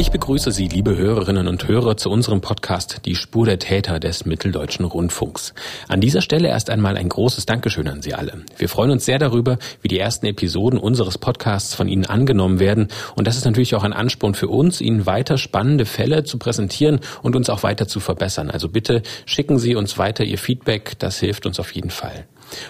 Ich begrüße Sie, liebe Hörerinnen und Hörer, zu unserem Podcast Die Spur der Täter des Mitteldeutschen Rundfunks. An dieser Stelle erst einmal ein großes Dankeschön an Sie alle. Wir freuen uns sehr darüber, wie die ersten Episoden unseres Podcasts von Ihnen angenommen werden. Und das ist natürlich auch ein Ansporn für uns, Ihnen weiter spannende Fälle zu präsentieren und uns auch weiter zu verbessern. Also bitte schicken Sie uns weiter Ihr Feedback. Das hilft uns auf jeden Fall.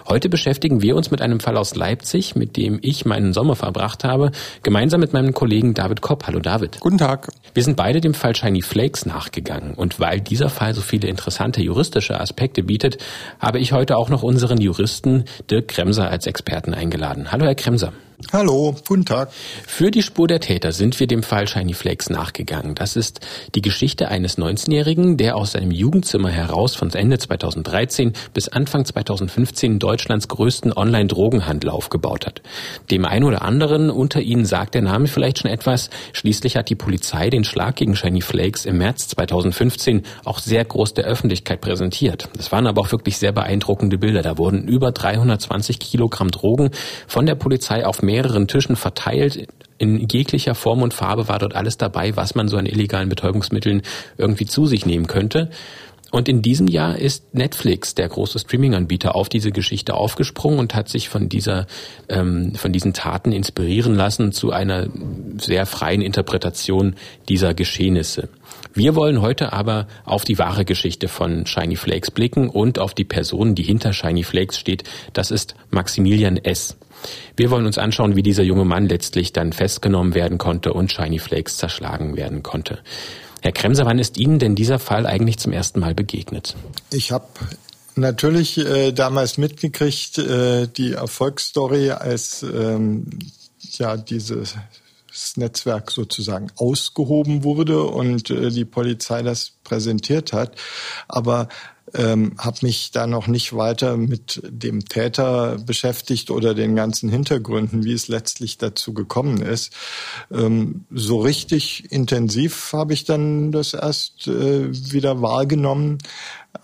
Heute beschäftigen wir uns mit einem Fall aus Leipzig, mit dem ich meinen Sommer verbracht habe, gemeinsam mit meinem Kollegen David Kopp. Hallo David. Guten Tag. Wir sind beide dem Fall Shiny Flakes nachgegangen und weil dieser Fall so viele interessante juristische Aspekte bietet, habe ich heute auch noch unseren Juristen Dirk Kremser als Experten eingeladen. Hallo Herr Kremser. Hallo, guten Tag. Für die Spur der Täter sind wir dem Fall Shiny Flakes nachgegangen. Das ist die Geschichte eines 19-Jährigen, der aus seinem Jugendzimmer heraus von Ende 2013 bis Anfang 2015 Deutschlands größten Online-Drogenhandel aufgebaut hat. Dem einen oder anderen unter Ihnen sagt der Name vielleicht schon etwas. Schließlich hat die Polizei den Schlag gegen Shiny Flakes im März 2015 auch sehr groß der Öffentlichkeit präsentiert. Das waren aber auch wirklich sehr beeindruckende Bilder. Da wurden über 320 Kilogramm Drogen von der Polizei auf mehreren Tischen verteilt. In jeglicher Form und Farbe war dort alles dabei, was man so an illegalen Betäubungsmitteln irgendwie zu sich nehmen könnte. Und in diesem Jahr ist Netflix, der große Streaming-Anbieter, auf diese Geschichte aufgesprungen und hat sich von dieser, ähm, von diesen Taten inspirieren lassen zu einer sehr freien Interpretation dieser Geschehnisse. Wir wollen heute aber auf die wahre Geschichte von Shiny Flakes blicken und auf die Person, die hinter Shiny Flakes steht. Das ist Maximilian S. Wir wollen uns anschauen, wie dieser junge Mann letztlich dann festgenommen werden konnte und Shiny Flakes zerschlagen werden konnte. Herr Kremser, wann ist Ihnen denn dieser Fall eigentlich zum ersten Mal begegnet? Ich habe natürlich äh, damals mitgekriegt, äh, die Erfolgsstory, als ähm, ja dieses Netzwerk sozusagen ausgehoben wurde und äh, die Polizei das präsentiert hat. Aber ähm, habe mich da noch nicht weiter mit dem Täter beschäftigt oder den ganzen Hintergründen, wie es letztlich dazu gekommen ist. Ähm, so richtig intensiv habe ich dann das erst äh, wieder wahrgenommen,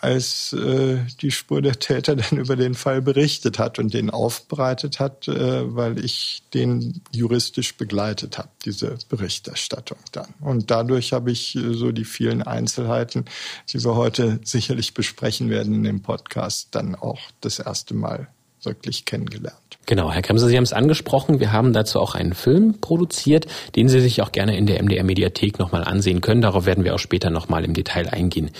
als äh, die Spur der Täter dann über den Fall berichtet hat und den aufbereitet hat, äh, weil ich den juristisch begleitet habe, diese Berichterstattung dann. Und dadurch habe ich äh, so die vielen Einzelheiten, die wir heute sicherlich besprechen werden in dem Podcast, dann auch das erste Mal wirklich kennengelernt. Genau, Herr Kremser, Sie haben es angesprochen. Wir haben dazu auch einen Film produziert, den Sie sich auch gerne in der MDR Mediathek nochmal ansehen können. Darauf werden wir auch später nochmal im Detail eingehen.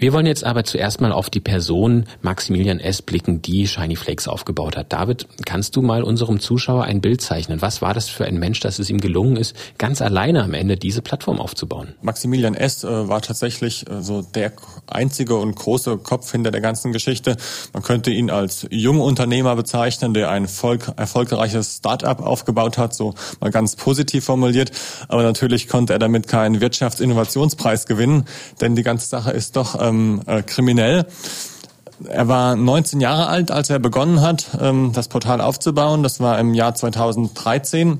Wir wollen jetzt aber zuerst mal auf die Person Maximilian S. blicken, die Shiny Flakes aufgebaut hat. David, kannst du mal unserem Zuschauer ein Bild zeichnen? Was war das für ein Mensch, dass es ihm gelungen ist, ganz alleine am Ende diese Plattform aufzubauen? Maximilian S. Äh, war tatsächlich äh, so der einzige und große Kopf hinter der ganzen Geschichte. Man könnte ihn als Jungunternehmer bezeichnen, der ein Volk, erfolgreiches Start-up aufgebaut hat, so mal ganz positiv formuliert. Aber natürlich konnte er damit keinen Wirtschaftsinnovationspreis gewinnen, denn die ganze Sache ist doch äh, ähm, äh, kriminell. Er war 19 Jahre alt, als er begonnen hat, ähm, das Portal aufzubauen. Das war im Jahr 2013.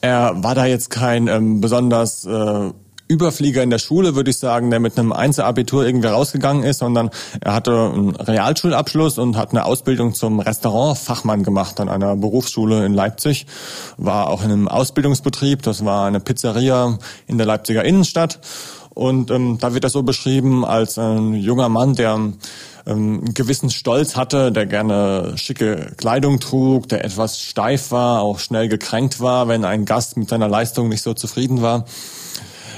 Er war da jetzt kein ähm, besonders äh, Überflieger in der Schule, würde ich sagen, der mit einem Einzelabitur irgendwie rausgegangen ist, sondern er hatte einen Realschulabschluss und hat eine Ausbildung zum Restaurantfachmann gemacht an einer Berufsschule in Leipzig. War auch in einem Ausbildungsbetrieb, das war eine Pizzeria in der Leipziger Innenstadt und ähm, da wird er so beschrieben als ein junger Mann, der ähm, einen gewissen Stolz hatte, der gerne schicke Kleidung trug, der etwas steif war, auch schnell gekränkt war, wenn ein Gast mit seiner Leistung nicht so zufrieden war.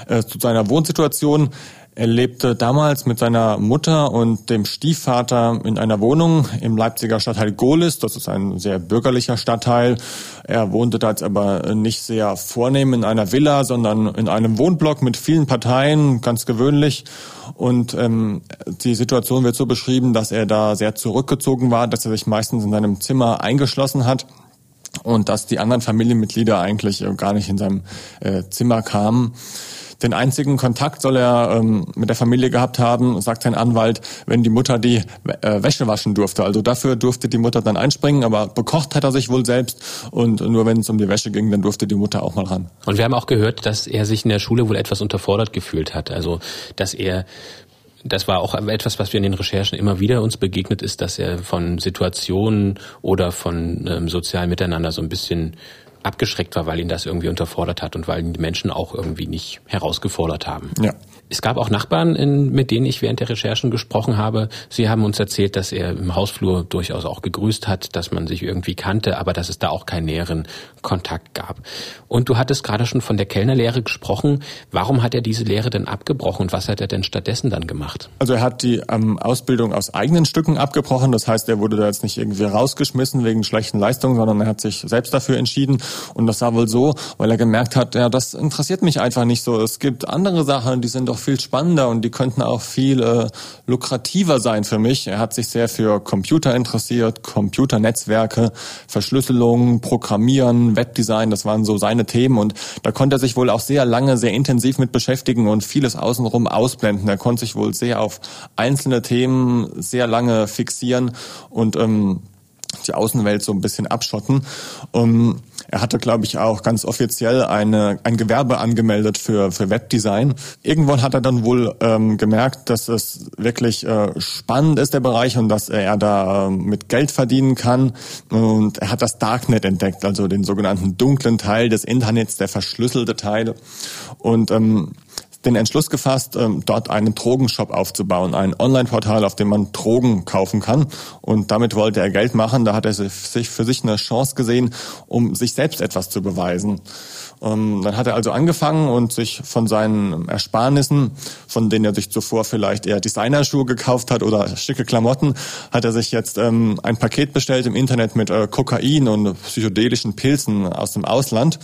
Äh, zu seiner Wohnsituation. Er lebte damals mit seiner Mutter und dem Stiefvater in einer Wohnung im Leipziger Stadtteil Gohlis. Das ist ein sehr bürgerlicher Stadtteil. Er wohnte da jetzt aber nicht sehr vornehm in einer Villa, sondern in einem Wohnblock mit vielen Parteien, ganz gewöhnlich. Und ähm, die Situation wird so beschrieben, dass er da sehr zurückgezogen war, dass er sich meistens in seinem Zimmer eingeschlossen hat und dass die anderen Familienmitglieder eigentlich gar nicht in seinem äh, Zimmer kamen. Den einzigen Kontakt soll er ähm, mit der Familie gehabt haben, sagt sein Anwalt, wenn die Mutter die äh, Wäsche waschen durfte. Also dafür durfte die Mutter dann einspringen, aber bekocht hat er sich wohl selbst und nur wenn es um die Wäsche ging, dann durfte die Mutter auch mal ran. Und wir haben auch gehört, dass er sich in der Schule wohl etwas unterfordert gefühlt hat. Also dass er das war auch etwas, was wir in den Recherchen immer wieder uns begegnet ist, dass er von Situationen oder von ähm, sozialen Miteinander so ein bisschen abgeschreckt war, weil ihn das irgendwie unterfordert hat und weil ihn die Menschen auch irgendwie nicht herausgefordert haben. Ja. Es gab auch Nachbarn, in, mit denen ich während der Recherchen gesprochen habe. Sie haben uns erzählt, dass er im Hausflur durchaus auch gegrüßt hat, dass man sich irgendwie kannte, aber dass es da auch keinen näheren Kontakt gab. Und du hattest gerade schon von der Kellnerlehre gesprochen. Warum hat er diese Lehre denn abgebrochen und was hat er denn stattdessen dann gemacht? Also er hat die ähm, Ausbildung aus eigenen Stücken abgebrochen. Das heißt, er wurde da jetzt nicht irgendwie rausgeschmissen wegen schlechten Leistungen, sondern er hat sich selbst dafür entschieden. Und das war wohl so, weil er gemerkt hat, ja, das interessiert mich einfach nicht so. Es gibt andere Sachen, die sind doch viel spannender und die könnten auch viel äh, lukrativer sein für mich. Er hat sich sehr für Computer interessiert, Computernetzwerke, Verschlüsselung, Programmieren, Webdesign, das waren so seine Themen und da konnte er sich wohl auch sehr lange, sehr intensiv mit beschäftigen und vieles außenrum ausblenden. Er konnte sich wohl sehr auf einzelne Themen sehr lange fixieren und ähm, die Außenwelt so ein bisschen abschotten. Um, er hatte, glaube ich, auch ganz offiziell eine, ein Gewerbe angemeldet für, für Webdesign. Irgendwann hat er dann wohl ähm, gemerkt, dass es wirklich äh, spannend ist, der Bereich, und dass er da äh, mit Geld verdienen kann. Und er hat das Darknet entdeckt, also den sogenannten dunklen Teil des Internets, der verschlüsselte Teil. Und ähm, den Entschluss gefasst, ähm, dort einen Drogenshop aufzubauen, ein Online-Portal, auf dem man Drogen kaufen kann. Und damit wollte er Geld machen. Da hat er sich für sich eine Chance gesehen, um sich selbst etwas zu beweisen. Ähm, dann hat er also angefangen und sich von seinen Ersparnissen, von denen er sich zuvor vielleicht eher Designerschuhe gekauft hat oder schicke Klamotten, hat er sich jetzt ähm, ein Paket bestellt im Internet mit äh, Kokain und psychedelischen Pilzen aus dem Ausland.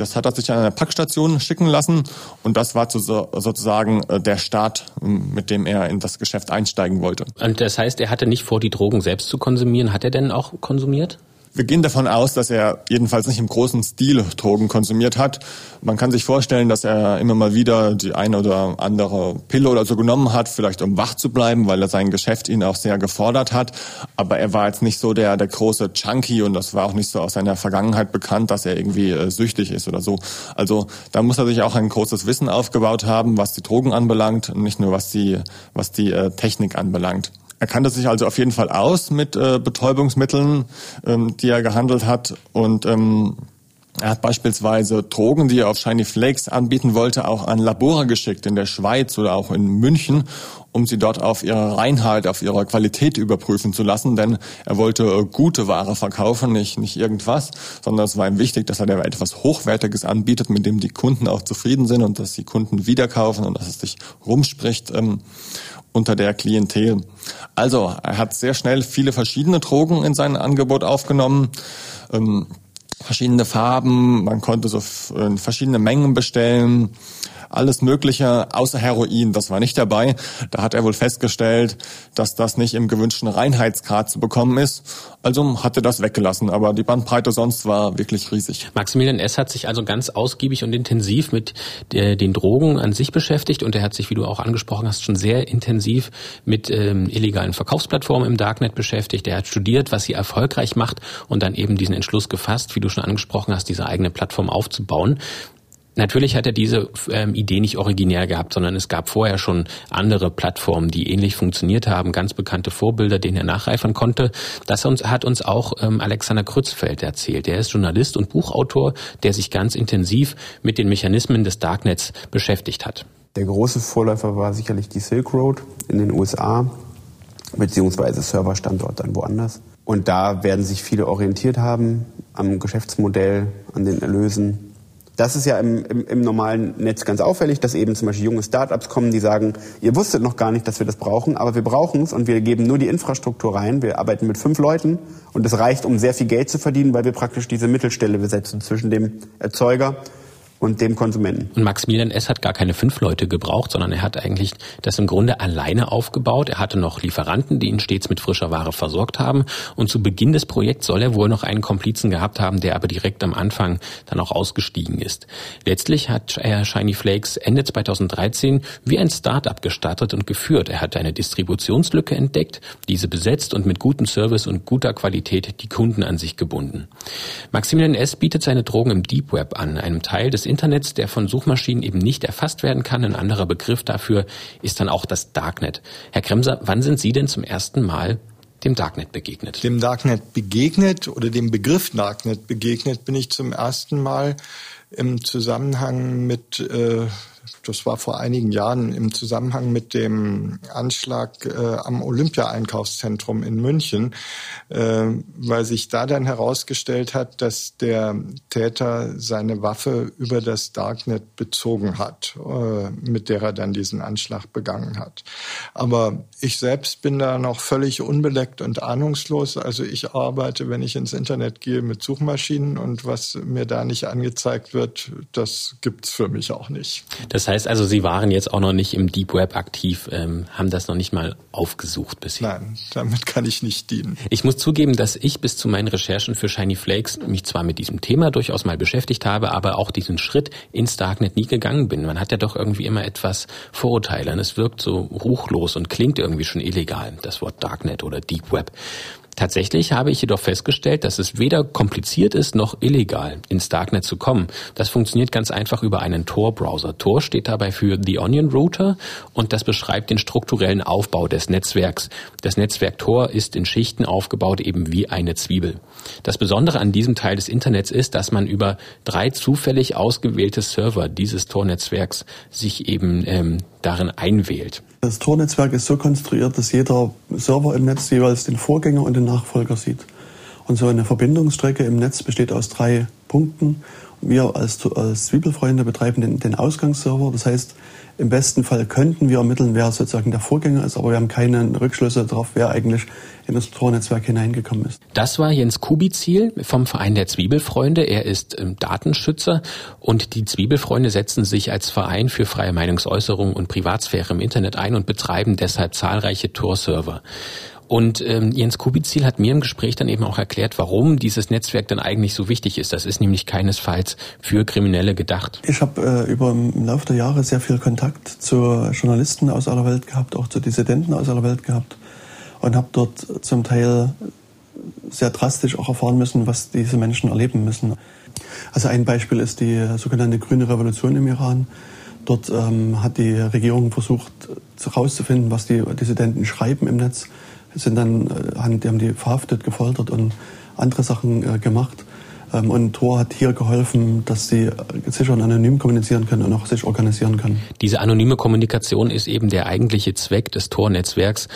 Das hat er sich an einer Packstation schicken lassen und das war sozusagen äh, der Start, mit dem er in das Geschäft einsteigen wollte. Und das heißt, er hatte nicht vor, die Drogen selbst zu konsumieren. Hat er denn auch konsumiert? Wir gehen davon aus, dass er jedenfalls nicht im großen Stil Drogen konsumiert hat. Man kann sich vorstellen, dass er immer mal wieder die eine oder andere Pille oder so genommen hat, vielleicht um wach zu bleiben, weil er sein Geschäft ihn auch sehr gefordert hat. Aber er war jetzt nicht so der, der große Chunky und das war auch nicht so aus seiner Vergangenheit bekannt, dass er irgendwie äh, süchtig ist oder so. Also da muss er sich auch ein großes Wissen aufgebaut haben, was die Drogen anbelangt, und nicht nur was die, was die äh, Technik anbelangt. Er kannte sich also auf jeden Fall aus mit äh, Betäubungsmitteln, ähm, die er gehandelt hat und ähm, er hat beispielsweise Drogen, die er auf Shiny Flakes anbieten wollte, auch an Labore geschickt in der Schweiz oder auch in München, um sie dort auf ihre Reinheit, auf ihre Qualität überprüfen zu lassen, denn er wollte äh, gute Ware verkaufen, nicht, nicht irgendwas, sondern es war ihm wichtig, dass er etwas Hochwertiges anbietet, mit dem die Kunden auch zufrieden sind und dass die Kunden wiederkaufen und dass es sich rumspricht. Unter der Klientel. Also er hat sehr schnell viele verschiedene Drogen in sein Angebot aufgenommen. Ähm, verschiedene Farben, man konnte so äh, verschiedene Mengen bestellen alles Mögliche außer Heroin. Das war nicht dabei. Da hat er wohl festgestellt, dass das nicht im gewünschten Reinheitsgrad zu bekommen ist. Also hat er das weggelassen. Aber die Bandbreite sonst war wirklich riesig. Maximilian S. hat sich also ganz ausgiebig und intensiv mit der, den Drogen an sich beschäftigt und er hat sich, wie du auch angesprochen hast, schon sehr intensiv mit ähm, illegalen Verkaufsplattformen im Darknet beschäftigt. Er hat studiert, was sie erfolgreich macht und dann eben diesen Entschluss gefasst, wie du schon angesprochen hast, diese eigene Plattform aufzubauen. Natürlich hat er diese ähm, Idee nicht originär gehabt, sondern es gab vorher schon andere Plattformen, die ähnlich funktioniert haben, ganz bekannte Vorbilder, denen er nachreifern konnte. Das hat uns auch ähm, Alexander Krützfeld erzählt. Er ist Journalist und Buchautor, der sich ganz intensiv mit den Mechanismen des Darknets beschäftigt hat. Der große Vorläufer war sicherlich die Silk Road in den USA, beziehungsweise Serverstandort dann woanders. Und da werden sich viele orientiert haben am Geschäftsmodell, an den Erlösen, das ist ja im, im, im, normalen Netz ganz auffällig, dass eben zum Beispiel junge Startups kommen, die sagen, ihr wusstet noch gar nicht, dass wir das brauchen, aber wir brauchen es und wir geben nur die Infrastruktur rein. Wir arbeiten mit fünf Leuten und es reicht, um sehr viel Geld zu verdienen, weil wir praktisch diese Mittelstelle besetzen zwischen dem Erzeuger und dem Konsumenten. Und Maximilian S. hat gar keine fünf Leute gebraucht, sondern er hat eigentlich das im Grunde alleine aufgebaut. Er hatte noch Lieferanten, die ihn stets mit frischer Ware versorgt haben. Und zu Beginn des Projekts soll er wohl noch einen Komplizen gehabt haben, der aber direkt am Anfang dann auch ausgestiegen ist. Letztlich hat er Shiny Flakes Ende 2013 wie ein Start-up gestartet und geführt. Er hat eine Distributionslücke entdeckt, diese besetzt und mit gutem Service und guter Qualität die Kunden an sich gebunden. Maximilian S. bietet seine Drogen im Deep Web an, einem Teil des Internets, der von Suchmaschinen eben nicht erfasst werden kann. Ein anderer Begriff dafür ist dann auch das Darknet. Herr Kremser, wann sind Sie denn zum ersten Mal dem Darknet begegnet? Dem Darknet begegnet oder dem Begriff Darknet begegnet bin ich zum ersten Mal im Zusammenhang mit äh, das war vor einigen Jahren im Zusammenhang mit dem Anschlag äh, am Olympia-Einkaufszentrum in München, äh, weil sich da dann herausgestellt hat, dass der Täter seine Waffe über das Darknet bezogen hat, äh, mit der er dann diesen Anschlag begangen hat. Aber ich selbst bin da noch völlig unbeleckt und ahnungslos. Also ich arbeite, wenn ich ins Internet gehe, mit Suchmaschinen und was mir da nicht angezeigt wird, das gibt's für mich auch nicht. Das heißt also, Sie waren jetzt auch noch nicht im Deep Web aktiv, ähm, haben das noch nicht mal aufgesucht bisher. Nein, damit kann ich nicht dienen. Ich muss zugeben, dass ich bis zu meinen Recherchen für Shiny Flakes mich zwar mit diesem Thema durchaus mal beschäftigt habe, aber auch diesen Schritt ins Darknet nie gegangen bin. Man hat ja doch irgendwie immer etwas Vorurteile und es wirkt so ruchlos und klingt irgendwie schon illegal, das Wort Darknet oder Deep Web. Tatsächlich habe ich jedoch festgestellt, dass es weder kompliziert ist noch illegal, ins Darknet zu kommen. Das funktioniert ganz einfach über einen Tor-Browser. Tor steht dabei für The Onion Router und das beschreibt den strukturellen Aufbau des Netzwerks. Das Netzwerk Tor ist in Schichten aufgebaut, eben wie eine Zwiebel. Das Besondere an diesem Teil des Internets ist, dass man über drei zufällig ausgewählte Server dieses Tor-Netzwerks sich eben ähm, darin einwählt. Das Tornetzwerk ist so konstruiert, dass jeder Server im Netz jeweils den Vorgänger und den Nachfolger sieht. Und so eine Verbindungsstrecke im Netz besteht aus drei Punkten. Wir als, als Zwiebelfreunde betreiben den, den Ausgangsserver. Das heißt, im besten Fall könnten wir ermitteln, wer sozusagen der Vorgänger ist, aber wir haben keine Rückschlüsse darauf, wer eigentlich in das Tornetzwerk hineingekommen ist. Das war Jens Kubizil vom Verein der Zwiebelfreunde. Er ist ähm, Datenschützer und die Zwiebelfreunde setzen sich als Verein für freie Meinungsäußerung und Privatsphäre im Internet ein und betreiben deshalb zahlreiche Tor-Server. Und ähm, Jens Kubizil hat mir im Gespräch dann eben auch erklärt, warum dieses Netzwerk dann eigentlich so wichtig ist. Das ist nämlich keinesfalls für Kriminelle gedacht. Ich habe äh, über im Laufe der Jahre sehr viel Kontakt zu Journalisten aus aller Welt gehabt, auch zu Dissidenten aus aller Welt gehabt und habe dort zum Teil sehr drastisch auch erfahren müssen, was diese Menschen erleben müssen. Also ein Beispiel ist die sogenannte Grüne Revolution im Iran. Dort ähm, hat die Regierung versucht herauszufinden, was die Dissidenten schreiben im Netz sind dann, äh, die haben die verhaftet, gefoltert und andere Sachen äh, gemacht. Ähm, und Tor hat hier geholfen, dass sie äh, sicher und anonym kommunizieren können und auch sich organisieren können. Diese anonyme Kommunikation ist eben der eigentliche Zweck des Tor-Netzwerks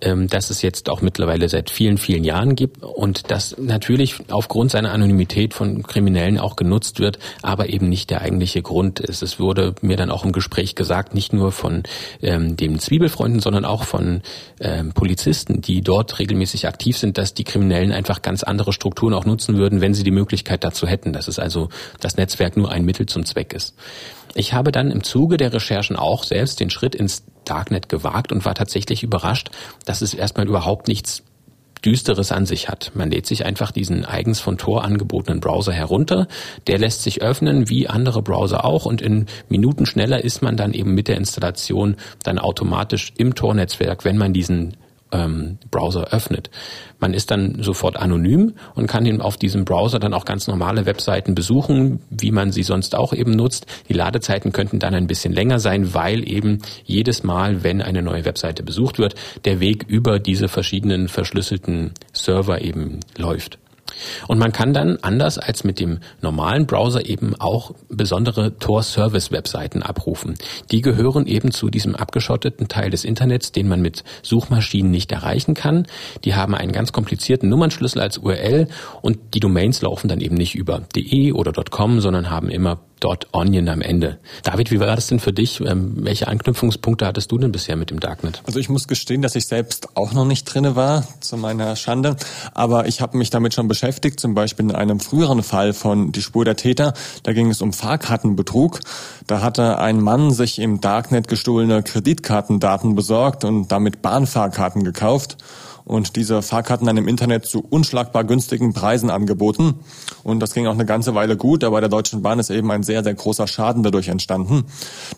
ähm, das es jetzt auch mittlerweile seit vielen, vielen Jahren gibt und das natürlich aufgrund seiner Anonymität von Kriminellen auch genutzt wird, aber eben nicht der eigentliche Grund ist. Es wurde mir dann auch im Gespräch gesagt, nicht nur von ähm, den Zwiebelfreunden, sondern auch von ähm, Polizisten, die dort regelmäßig aktiv sind, dass die Kriminellen einfach ganz andere Strukturen auch nutzen würden, wenn sie die Möglichkeit dazu hätten, dass es also das Netzwerk nur ein Mittel zum Zweck ist. Ich habe dann im Zuge der Recherchen auch selbst den Schritt ins Darknet gewagt und war tatsächlich überrascht, dass es erstmal überhaupt nichts Düsteres an sich hat. Man lädt sich einfach diesen eigens von Tor angebotenen Browser herunter. Der lässt sich öffnen, wie andere Browser auch, und in Minuten schneller ist man dann eben mit der Installation dann automatisch im Tor-Netzwerk, wenn man diesen ähm, Browser öffnet. Man ist dann sofort anonym und kann ihn auf diesem Browser dann auch ganz normale Webseiten besuchen, wie man sie sonst auch eben nutzt. Die Ladezeiten könnten dann ein bisschen länger sein, weil eben jedes Mal, wenn eine neue Webseite besucht wird, der Weg über diese verschiedenen verschlüsselten Server eben läuft. Und man kann dann anders als mit dem normalen Browser eben auch besondere Tor-Service-Webseiten abrufen. Die gehören eben zu diesem abgeschotteten Teil des Internets, den man mit Suchmaschinen nicht erreichen kann. Die haben einen ganz komplizierten Nummernschlüssel als URL und die Domains laufen dann eben nicht über de oder .com, sondern haben immer dort Onion am Ende. David, wie war das denn für dich? Ähm, welche Anknüpfungspunkte hattest du denn bisher mit dem Darknet? Also ich muss gestehen, dass ich selbst auch noch nicht drinne war, zu meiner Schande. Aber ich habe mich damit schon beschäftigt, zum Beispiel in einem früheren Fall von Die Spur der Täter. Da ging es um Fahrkartenbetrug. Da hatte ein Mann sich im Darknet gestohlene Kreditkartendaten besorgt und damit Bahnfahrkarten gekauft und diese Fahrkarten dann im Internet zu unschlagbar günstigen Preisen angeboten. Und das ging auch eine ganze Weile gut, aber der Deutschen Bahn ist eben ein sehr, sehr großer Schaden dadurch entstanden.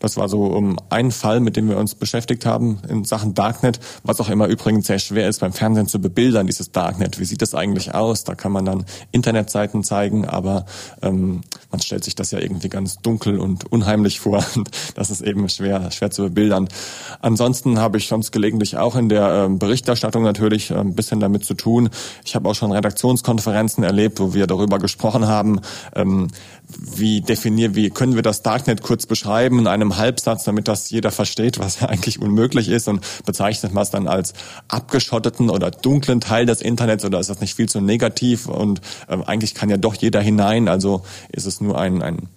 Das war so ein Fall, mit dem wir uns beschäftigt haben in Sachen Darknet, was auch immer übrigens sehr schwer ist beim Fernsehen zu bebildern, dieses Darknet. Wie sieht das eigentlich aus? Da kann man dann Internetseiten zeigen, aber ähm, man stellt sich das ja irgendwie ganz dunkel und unheimlich vor. das ist eben schwer, schwer zu bebildern. Ansonsten habe ich sonst gelegentlich auch in der ähm, Berichterstattung natürlich ein bisschen damit zu tun. Ich habe auch schon Redaktionskonferenzen erlebt, wo wir darüber gesprochen haben, ähm, wie definieren, wie können wir das Darknet kurz beschreiben in einem Halbsatz, damit das jeder versteht, was ja eigentlich unmöglich ist und bezeichnet man es dann als abgeschotteten oder dunklen Teil des Internets oder ist das nicht viel zu negativ und eigentlich kann ja doch jeder hinein, also ist es nur ein, ein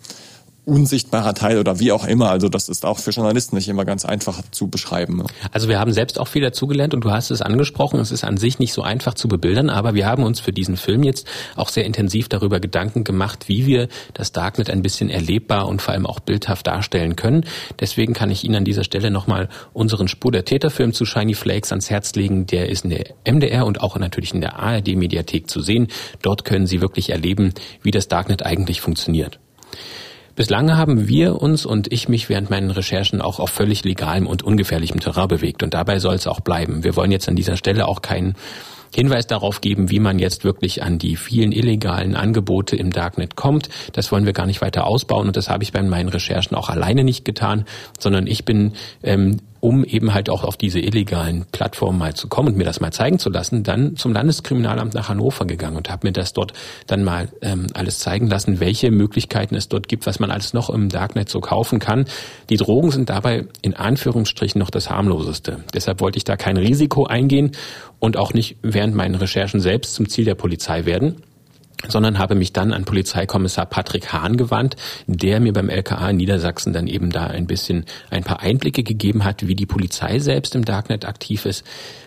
unsichtbarer Teil oder wie auch immer. Also das ist auch für Journalisten nicht immer ganz einfach zu beschreiben. Ne? Also wir haben selbst auch viel dazugelernt und du hast es angesprochen, es ist an sich nicht so einfach zu bebildern, aber wir haben uns für diesen Film jetzt auch sehr intensiv darüber Gedanken gemacht, wie wir das Darknet ein bisschen erlebbar und vor allem auch bildhaft darstellen können. Deswegen kann ich Ihnen an dieser Stelle nochmal unseren Spur der Täterfilm zu Shiny Flakes ans Herz legen. Der ist in der MDR und auch natürlich in der ARD Mediathek zu sehen. Dort können Sie wirklich erleben, wie das Darknet eigentlich funktioniert. Bislang haben wir uns und ich mich während meinen Recherchen auch auf völlig legalem und ungefährlichem Terrain bewegt und dabei soll es auch bleiben. Wir wollen jetzt an dieser Stelle auch keinen Hinweis darauf geben, wie man jetzt wirklich an die vielen illegalen Angebote im Darknet kommt. Das wollen wir gar nicht weiter ausbauen und das habe ich bei meinen Recherchen auch alleine nicht getan, sondern ich bin ähm, um eben halt auch auf diese illegalen Plattformen mal zu kommen und mir das mal zeigen zu lassen, dann zum Landeskriminalamt nach Hannover gegangen und habe mir das dort dann mal ähm, alles zeigen lassen, welche Möglichkeiten es dort gibt, was man alles noch im Darknet so kaufen kann. Die Drogen sind dabei in Anführungsstrichen noch das harmloseste. Deshalb wollte ich da kein Risiko eingehen und auch nicht während meinen Recherchen selbst zum Ziel der Polizei werden sondern habe mich dann an Polizeikommissar Patrick Hahn gewandt, der mir beim LKA in Niedersachsen dann eben da ein bisschen ein paar Einblicke gegeben hat, wie die Polizei selbst im Darknet aktiv ist.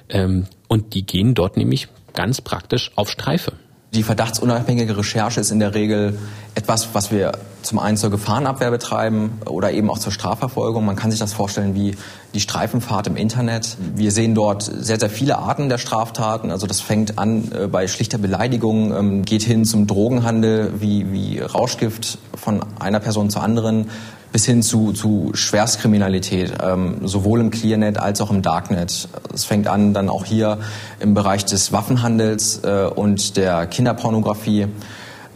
Ähm, und die gehen dort nämlich ganz praktisch auf Streife. Die verdachtsunabhängige Recherche ist in der Regel etwas, was wir zum einen zur Gefahrenabwehr betreiben oder eben auch zur Strafverfolgung. Man kann sich das vorstellen wie die Streifenfahrt im Internet. Wir sehen dort sehr, sehr viele Arten der Straftaten. Also das fängt an äh, bei schlichter Beleidigung, ähm, geht hin zum Drogenhandel wie, wie Rauschgift von einer Person zur anderen bis hin zu, zu Schwerstkriminalität, ähm, sowohl im Clearnet als auch im Darknet. Es fängt an dann auch hier im Bereich des Waffenhandels äh, und der Kinderpornografie.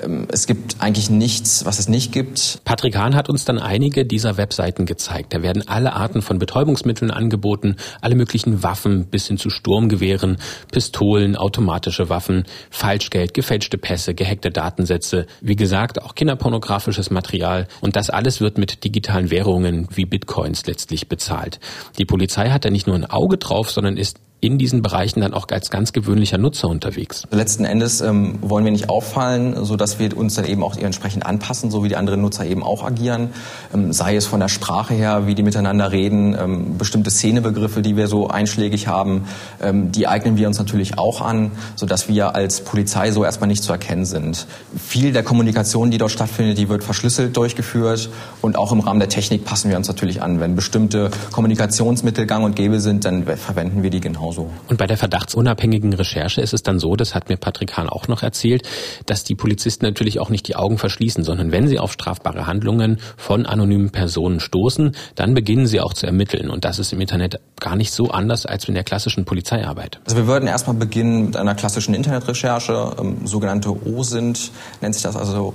Ähm, es gibt eigentlich nichts, was es nicht gibt. Patrick Hahn hat uns dann einige dieser Webseiten gezeigt. Da werden alle Arten von Betäubungsmitteln angeboten, alle möglichen Waffen bis hin zu Sturmgewehren, Pistolen, automatische Waffen, Falschgeld, gefälschte Pässe, gehackte Datensätze, wie gesagt auch kinderpornografisches Material und das alles wird mit digitalen Währungen wie Bitcoins letztlich bezahlt. Die Polizei hat da nicht nur ein Auge drauf, sondern ist in diesen Bereichen dann auch als ganz gewöhnlicher Nutzer unterwegs. Letzten Endes ähm, wollen wir nicht auffallen, so dass wir uns dann eben auch entsprechend anpassen, so wie die anderen Nutzer eben auch agieren. Ähm, sei es von der Sprache her, wie die miteinander reden, ähm, bestimmte Szenebegriffe, die wir so einschlägig haben, ähm, die eignen wir uns natürlich auch an, so dass wir als Polizei so erstmal nicht zu erkennen sind. Viel der Kommunikation, die dort stattfindet, die wird verschlüsselt durchgeführt und auch im Rahmen der Technik passen wir uns natürlich an. Wenn bestimmte Kommunikationsmittel gang und gäbe sind, dann verwenden wir die genauso genauso. Und bei der verdachtsunabhängigen Recherche ist es dann so, das hat mir Patrick Hahn auch noch erzählt, dass die Polizisten natürlich auch nicht die Augen verschließen, sondern wenn sie auf strafbare Handlungen von anonymen Personen stoßen, dann beginnen sie auch zu ermitteln. Und das ist im Internet gar nicht so anders als in der klassischen Polizeiarbeit. Also wir würden erstmal beginnen mit einer klassischen Internetrecherche, ähm, sogenannte OSINT nennt sich das also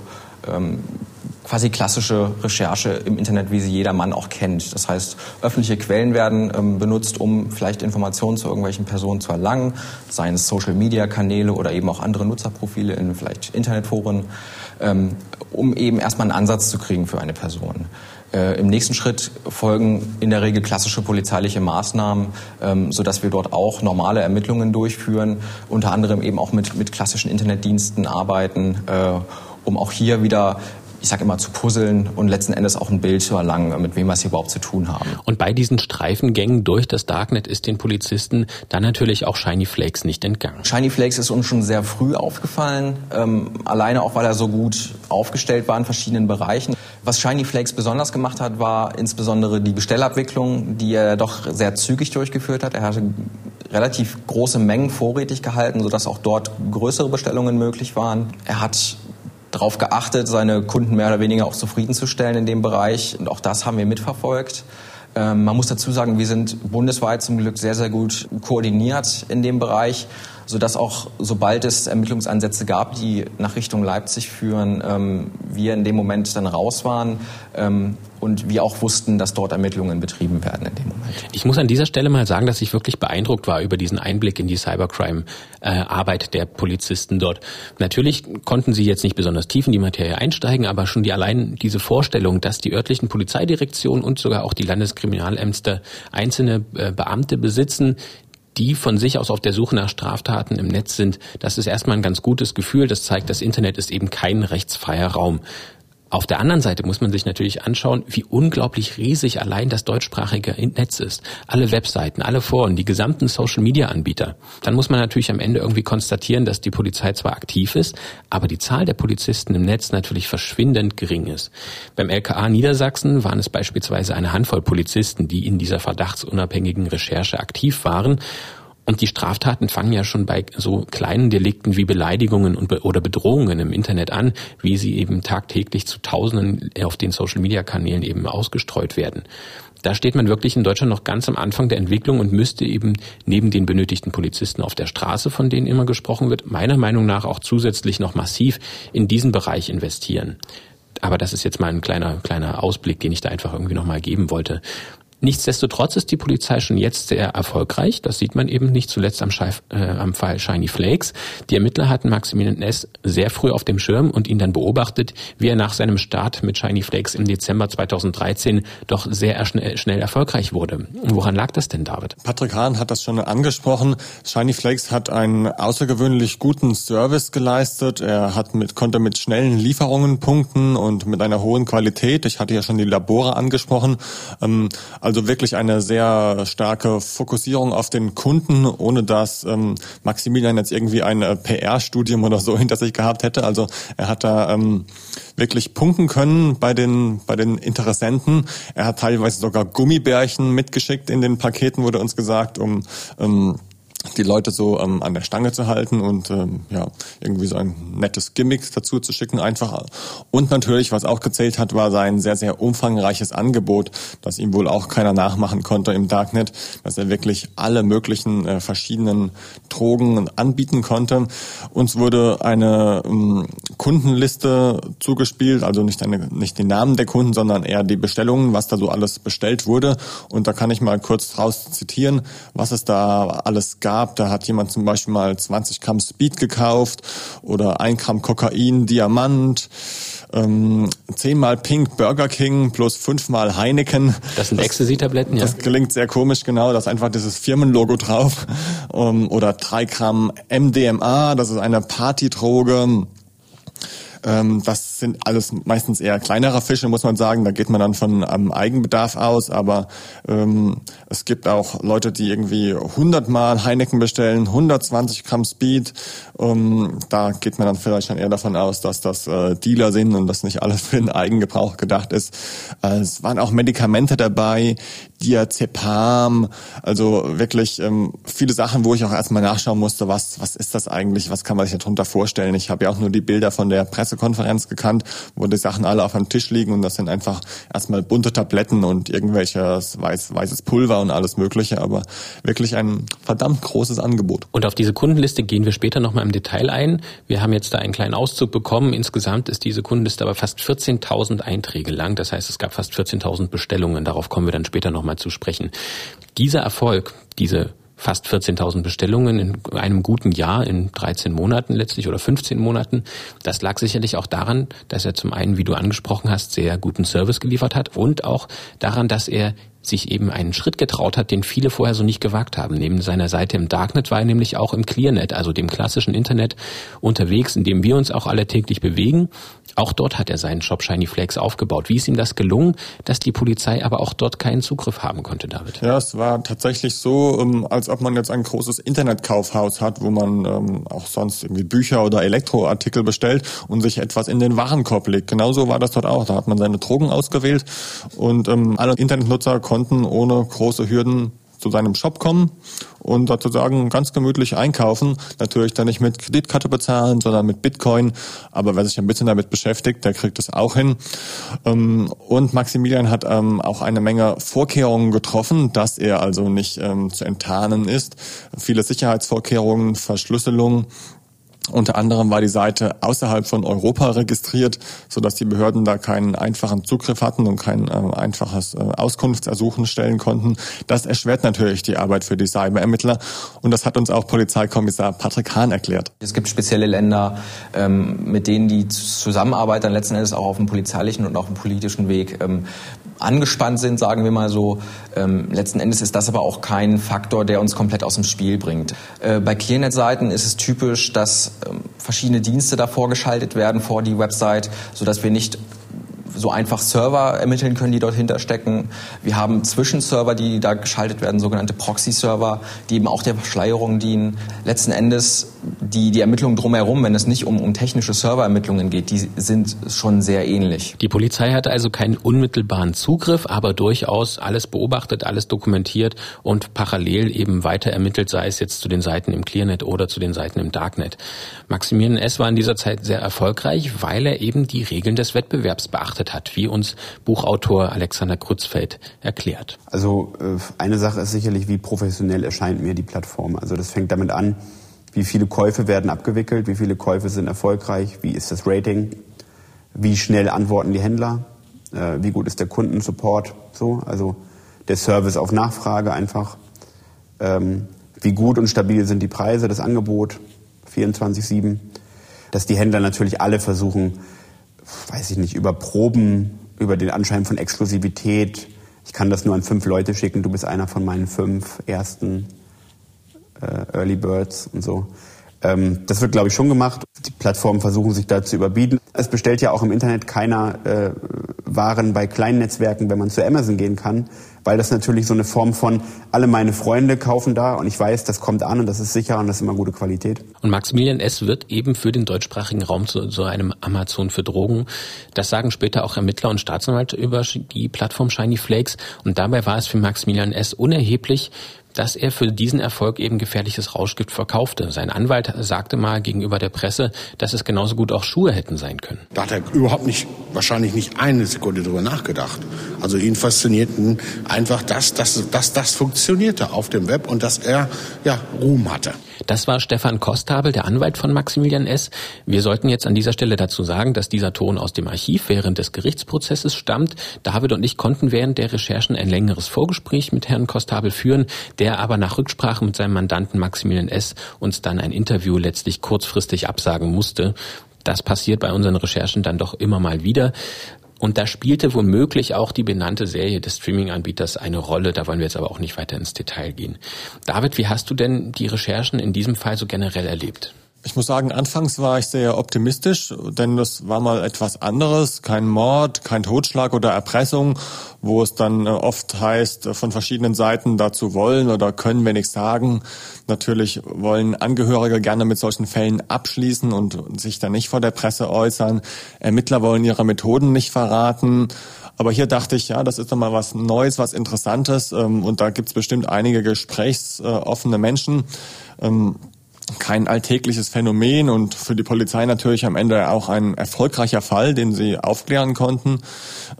ähm, quasi klassische Recherche im Internet, wie sie jeder Mann auch kennt. Das heißt, öffentliche Quellen werden ähm, benutzt, um vielleicht Informationen zu irgendwelchen Personen zu erlangen, seien es Social-Media-Kanäle oder eben auch andere Nutzerprofile in vielleicht Internetforen, ähm, um eben erstmal einen Ansatz zu kriegen für eine Person. Äh, Im nächsten Schritt folgen in der Regel klassische polizeiliche Maßnahmen, ähm, sodass wir dort auch normale Ermittlungen durchführen, unter anderem eben auch mit, mit klassischen Internetdiensten arbeiten, äh, um auch hier wieder ich sage immer, zu puzzeln und letzten Endes auch ein Bild zu erlangen, mit wem wir es hier überhaupt zu tun haben. Und bei diesen Streifengängen durch das Darknet ist den Polizisten dann natürlich auch Shiny Flakes nicht entgangen. Shiny Flakes ist uns schon sehr früh aufgefallen, ähm, alleine auch, weil er so gut aufgestellt war in verschiedenen Bereichen. Was Shiny Flakes besonders gemacht hat, war insbesondere die Bestellabwicklung, die er doch sehr zügig durchgeführt hat. Er hatte relativ große Mengen vorrätig gehalten, sodass auch dort größere Bestellungen möglich waren. Er hat darauf geachtet, seine Kunden mehr oder weniger auch zufriedenzustellen in dem Bereich. Und auch das haben wir mitverfolgt. Ähm, man muss dazu sagen, wir sind bundesweit zum Glück sehr, sehr gut koordiniert in dem Bereich, sodass auch sobald es Ermittlungsansätze gab, die nach Richtung Leipzig führen, ähm, wir in dem Moment dann raus waren ähm, und wir auch wussten, dass dort Ermittlungen betrieben werden in dem Moment. Ich muss an dieser Stelle mal sagen, dass ich wirklich beeindruckt war über diesen Einblick in die Cybercrime-Arbeit äh, der Polizisten dort. Natürlich konnten sie jetzt nicht besonders tief in die Materie einsteigen, aber schon die allein diese Vorstellung, dass die örtlichen Polizeidirektionen und sogar auch die Landeskriminalämter einzelne äh, Beamte besitzen, die von sich aus auf der Suche nach Straftaten im Netz sind, das ist erstmal ein ganz gutes Gefühl. Das zeigt, das Internet ist eben kein rechtsfreier Raum. Auf der anderen Seite muss man sich natürlich anschauen, wie unglaublich riesig allein das deutschsprachige Netz ist. Alle Webseiten, alle Foren, die gesamten Social-Media-Anbieter. Dann muss man natürlich am Ende irgendwie konstatieren, dass die Polizei zwar aktiv ist, aber die Zahl der Polizisten im Netz natürlich verschwindend gering ist. Beim LKA Niedersachsen waren es beispielsweise eine Handvoll Polizisten, die in dieser verdachtsunabhängigen Recherche aktiv waren und die Straftaten fangen ja schon bei so kleinen Delikten wie Beleidigungen und oder Bedrohungen im Internet an, wie sie eben tagtäglich zu Tausenden auf den Social-Media-Kanälen eben ausgestreut werden. Da steht man wirklich in Deutschland noch ganz am Anfang der Entwicklung und müsste eben neben den benötigten Polizisten auf der Straße, von denen immer gesprochen wird, meiner Meinung nach auch zusätzlich noch massiv in diesen Bereich investieren. Aber das ist jetzt mal ein kleiner, kleiner Ausblick, den ich da einfach irgendwie nochmal geben wollte. Nichtsdestotrotz ist die Polizei schon jetzt sehr erfolgreich. Das sieht man eben nicht zuletzt am, Scheif, äh, am Fall Shiny Flakes. Die Ermittler hatten Maximilian S. sehr früh auf dem Schirm und ihn dann beobachtet, wie er nach seinem Start mit Shiny Flakes im Dezember 2013 doch sehr schnell, schnell erfolgreich wurde. Woran lag das denn, David? Patrick Hahn hat das schon angesprochen. Shiny Flakes hat einen außergewöhnlich guten Service geleistet. Er hat mit, konnte mit schnellen Lieferungen punkten und mit einer hohen Qualität. Ich hatte ja schon die Labore angesprochen. Ähm, also wirklich eine sehr starke Fokussierung auf den Kunden, ohne dass ähm, Maximilian jetzt irgendwie ein äh, PR-Studium oder so hinter sich gehabt hätte. Also er hat da ähm, wirklich punkten können bei den bei den Interessenten. Er hat teilweise sogar Gummibärchen mitgeschickt in den Paketen, wurde uns gesagt, um ähm, die Leute so ähm, an der Stange zu halten und ähm, ja irgendwie so ein nettes Gimmick dazu zu schicken einfach. Und natürlich was auch gezählt hat war sein sehr sehr umfangreiches Angebot das ihm wohl auch keiner nachmachen konnte im Darknet dass er wirklich alle möglichen äh, verschiedenen Drogen anbieten konnte. Uns wurde eine ähm, Kundenliste zugespielt also nicht eine nicht den Namen der Kunden sondern eher die Bestellungen was da so alles bestellt wurde. Und da kann ich mal kurz draus zitieren was es da alles gab gab. Da hat jemand zum Beispiel mal 20 Gramm Speed gekauft oder ein Gramm Kokain, Diamant, ähm, zehnmal Pink Burger King plus fünfmal Heineken. Das sind Ecstasy-Tabletten, ja. Das klingt sehr komisch, genau. Da ist einfach dieses Firmenlogo drauf. Um, oder drei Gramm MDMA, das ist eine Partydroge. Ähm, das sind alles meistens eher kleinere Fische, muss man sagen. Da geht man dann von ähm, Eigenbedarf aus. Aber ähm, es gibt auch Leute, die irgendwie 100 Mal Heineken bestellen, 120 Gramm Speed. Ähm, da geht man dann vielleicht schon eher davon aus, dass das äh, Dealer sind und das nicht alles für den Eigengebrauch gedacht ist. Äh, es waren auch Medikamente dabei, Diazepam, also wirklich ähm, viele Sachen, wo ich auch erstmal nachschauen musste, was, was ist das eigentlich, was kann man sich darunter vorstellen. Ich habe ja auch nur die Bilder von der Pressekonferenz gekannt, wo die Sachen alle auf dem Tisch liegen und das sind einfach erstmal bunte Tabletten und irgendwelches weiß, weißes Pulver und alles mögliche, aber wirklich ein verdammt großes Angebot. Und auf diese Kundenliste gehen wir später nochmal im Detail ein. Wir haben jetzt da einen kleinen Auszug bekommen. Insgesamt ist diese Kundenliste aber fast 14.000 Einträge lang. Das heißt, es gab fast 14.000 Bestellungen. Darauf kommen wir dann später noch nochmal zu sprechen. Dieser Erfolg, diese fast 14.000 Bestellungen in einem guten Jahr in 13 Monaten letztlich oder 15 Monaten. Das lag sicherlich auch daran, dass er zum einen, wie du angesprochen hast, sehr guten Service geliefert hat und auch daran, dass er sich eben einen Schritt getraut hat, den viele vorher so nicht gewagt haben. Neben seiner Seite im Darknet war er nämlich auch im Clearnet, also dem klassischen Internet, unterwegs, in dem wir uns auch alle täglich bewegen. Auch dort hat er seinen Shop Shiny Flakes aufgebaut. Wie ist ihm das gelungen, dass die Polizei aber auch dort keinen Zugriff haben konnte, David? Ja, es war tatsächlich so, ähm, als ob man jetzt ein großes Internetkaufhaus hat, wo man ähm, auch sonst irgendwie Bücher oder Elektroartikel bestellt und sich etwas in den Warenkorb legt. Genauso war das dort auch. Da hat man seine Drogen ausgewählt und ähm, alle Internetnutzer konnten ohne große Hürden zu seinem Shop kommen und sozusagen ganz gemütlich einkaufen. Natürlich dann nicht mit Kreditkarte bezahlen, sondern mit Bitcoin. Aber wer sich ein bisschen damit beschäftigt, der kriegt es auch hin. Ähm, und Maximilian hat ähm, auch eine Menge Vorkehrungen getroffen, dass er also nicht ähm, zu enttarnen ist. Viele Sicherheitsvorkehrungen, Verschlüsselung, unter anderem war die Seite außerhalb von Europa registriert, sodass die Behörden da keinen einfachen Zugriff hatten und kein äh, einfaches äh, Auskunftsersuchen stellen konnten. Das erschwert natürlich die Arbeit für die Cyberermittler und das hat uns auch Polizeikommissar Patrick Hahn erklärt. Es gibt spezielle Länder, ähm, mit denen die Zusammenarbeit dann letzten Endes auch auf dem polizeilichen und auch dem politischen Weg ähm, angespannt sind, sagen wir mal so. Ähm, letzten Endes ist das aber auch kein Faktor, der uns komplett aus dem Spiel bringt. Äh, bei Clearnet-Seiten ist es typisch, dass verschiedene Dienste davor geschaltet werden vor die Website, sodass wir nicht so einfach Server ermitteln können, die dort hinterstecken. Wir haben Zwischenserver, die da geschaltet werden, sogenannte Proxy-Server, die eben auch der Verschleierung dienen. Letzten Endes die, die Ermittlungen drumherum, wenn es nicht um, um technische Serverermittlungen geht, die sind schon sehr ähnlich. Die Polizei hatte also keinen unmittelbaren Zugriff, aber durchaus alles beobachtet, alles dokumentiert und parallel eben weiter ermittelt, sei es jetzt zu den Seiten im Clearnet oder zu den Seiten im Darknet. Maximilian S. war in dieser Zeit sehr erfolgreich, weil er eben die Regeln des Wettbewerbs beachtet hat, wie uns Buchautor Alexander Krützfeld erklärt. Also äh, eine Sache ist sicherlich, wie professionell erscheint mir die Plattform. Also das fängt damit an, wie viele Käufe werden abgewickelt, wie viele Käufe sind erfolgreich, wie ist das Rating, wie schnell antworten die Händler, äh, wie gut ist der Kundensupport, so, also der Service auf Nachfrage einfach, ähm, wie gut und stabil sind die Preise, das Angebot 24/7, dass die Händler natürlich alle versuchen, weiß ich nicht, über Proben, über den Anschein von Exklusivität, ich kann das nur an fünf Leute schicken, du bist einer von meinen fünf ersten äh, Early Birds und so. Ähm, das wird, glaube ich, schon gemacht. Die Plattformen versuchen sich da zu überbieten. Es bestellt ja auch im Internet keiner äh, Waren bei kleinen Netzwerken, wenn man zu Amazon gehen kann, weil das natürlich so eine Form von alle meine Freunde kaufen da und ich weiß, das kommt an und das ist sicher und das ist immer gute Qualität. Und Maximilian S. wird eben für den deutschsprachigen Raum zu so einem Amazon für Drogen. Das sagen später auch Ermittler und Staatsanwälte über die Plattform Shiny Flakes und dabei war es für Maximilian S. unerheblich, dass er für diesen Erfolg eben gefährliches Rauschgift verkaufte. Sein Anwalt sagte mal gegenüber der Presse, dass es genauso gut auch Schuhe hätten sein können. Da hat er überhaupt nicht, wahrscheinlich nicht eine Sekunde drüber nachgedacht. Also ihn faszinierten einfach das, dass, dass das funktionierte auf dem Web und dass er ja Ruhm hatte. Das war Stefan Kostabel, der Anwalt von Maximilian S. Wir sollten jetzt an dieser Stelle dazu sagen, dass dieser Ton aus dem Archiv während des Gerichtsprozesses stammt. David und ich konnten während der Recherchen ein längeres Vorgespräch mit Herrn Kostabel führen, der aber nach Rücksprache mit seinem Mandanten Maximilian S. uns dann ein Interview letztlich kurzfristig absagen musste. Das passiert bei unseren Recherchen dann doch immer mal wieder. Und da spielte womöglich auch die benannte Serie des Streaming-Anbieters eine Rolle. Da wollen wir jetzt aber auch nicht weiter ins Detail gehen. David, wie hast du denn die Recherchen in diesem Fall so generell erlebt? Ich muss sagen, anfangs war ich sehr optimistisch, denn das war mal etwas anderes. Kein Mord, kein Totschlag oder Erpressung, wo es dann äh, oft heißt, äh, von verschiedenen Seiten dazu wollen oder können wir nichts sagen. Natürlich wollen Angehörige gerne mit solchen Fällen abschließen und sich dann nicht vor der Presse äußern. Ermittler wollen ihre Methoden nicht verraten. Aber hier dachte ich, ja, das ist doch mal was Neues, was Interessantes. Ähm, und da gibt's bestimmt einige gesprächsoffene Menschen. Kein alltägliches Phänomen und für die Polizei natürlich am Ende auch ein erfolgreicher Fall, den sie aufklären konnten.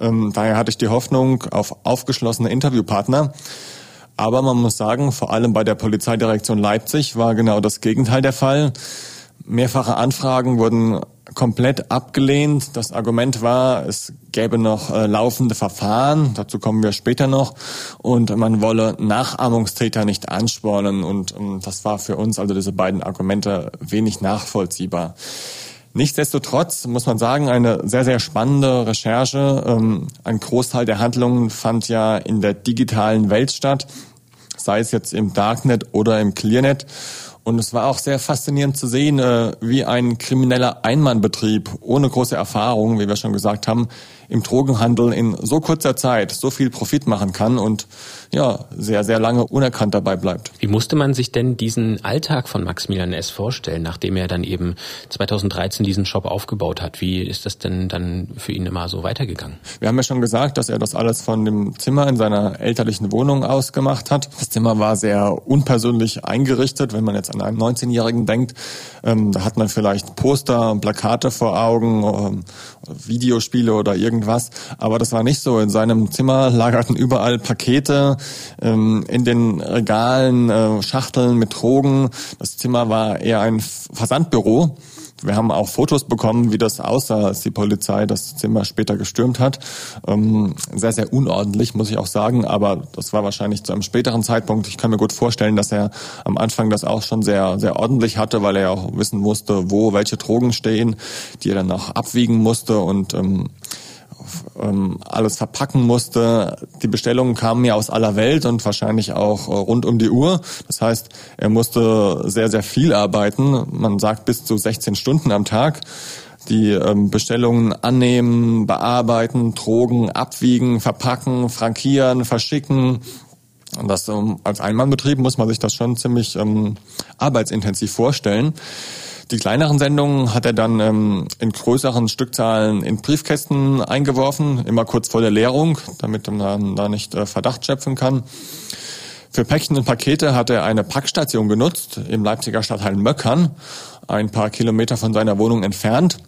Ähm, daher hatte ich die Hoffnung auf aufgeschlossene Interviewpartner. Aber man muss sagen, vor allem bei der Polizeidirektion Leipzig war genau das Gegenteil der Fall. Mehrfache Anfragen wurden komplett abgelehnt. Das Argument war, es gäbe noch äh, laufende Verfahren, dazu kommen wir später noch, und man wolle Nachahmungstäter nicht anspornen. Und ähm, das war für uns, also diese beiden Argumente, wenig nachvollziehbar. Nichtsdestotrotz muss man sagen, eine sehr, sehr spannende Recherche. Ähm, ein Großteil der Handlungen fand ja in der digitalen Welt statt, sei es jetzt im Darknet oder im Clearnet. Und es war auch sehr faszinierend zu sehen, äh, wie ein krimineller Einmannbetrieb ohne große Erfahrung, wie wir schon gesagt haben, im Drogenhandel in so kurzer Zeit so viel Profit machen kann und ja, sehr, sehr lange unerkannt dabei bleibt. Wie musste man sich denn diesen Alltag von Maximilian S. vorstellen, nachdem er dann eben 2013 diesen Shop aufgebaut hat? Wie ist das denn dann für ihn immer so weitergegangen? Wir haben ja schon gesagt, dass er das alles von dem Zimmer in seiner elterlichen Wohnung aus gemacht hat. Das Zimmer war sehr unpersönlich eingerichtet, wenn man jetzt an einen 19-Jährigen denkt. Ähm, da hat man vielleicht Poster, Plakate vor Augen, ähm, Videospiele oder irgendwas. Aber das war nicht so. In seinem Zimmer lagerten überall Pakete, ähm, in den Regalen äh, Schachteln mit Drogen. Das Zimmer war eher ein Versandbüro. Wir haben auch Fotos bekommen, wie das aussah, als die Polizei das Zimmer später gestürmt hat. Ähm, sehr, sehr unordentlich, muss ich auch sagen, aber das war wahrscheinlich zu einem späteren Zeitpunkt. Ich kann mir gut vorstellen, dass er am Anfang das auch schon sehr, sehr ordentlich hatte, weil er auch wissen musste, wo welche Drogen stehen, die er dann auch abwiegen musste und ähm, ähm, alles verpacken musste. Die Bestellungen kamen ja aus aller Welt und wahrscheinlich auch äh, rund um die Uhr. Das heißt, er musste sehr, sehr viel arbeiten. Man sagt bis zu 16 Stunden am Tag die ähm, Bestellungen annehmen, bearbeiten, drogen, abwiegen, verpacken, frankieren, verschicken. Und das ähm, als Einmannbetrieb muss man sich das schon ziemlich ähm, arbeitsintensiv vorstellen. Die kleineren Sendungen hat er dann ähm, in größeren Stückzahlen in Briefkästen eingeworfen, immer kurz vor der Leerung, damit man da nicht äh, Verdacht schöpfen kann. Für Päckchen und Pakete hat er eine Packstation genutzt im Leipziger Stadtteil Möckern, ein paar Kilometer von seiner Wohnung entfernt.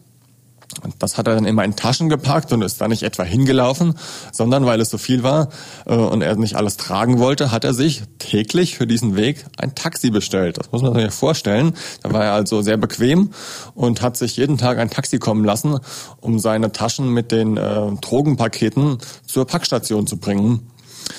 Das hat er dann immer in Taschen gepackt und ist da nicht etwa hingelaufen, sondern weil es so viel war äh, und er nicht alles tragen wollte, hat er sich täglich für diesen Weg ein Taxi bestellt. Das muss man sich vorstellen. Da war er also sehr bequem und hat sich jeden Tag ein Taxi kommen lassen, um seine Taschen mit den äh, Drogenpaketen zur Packstation zu bringen.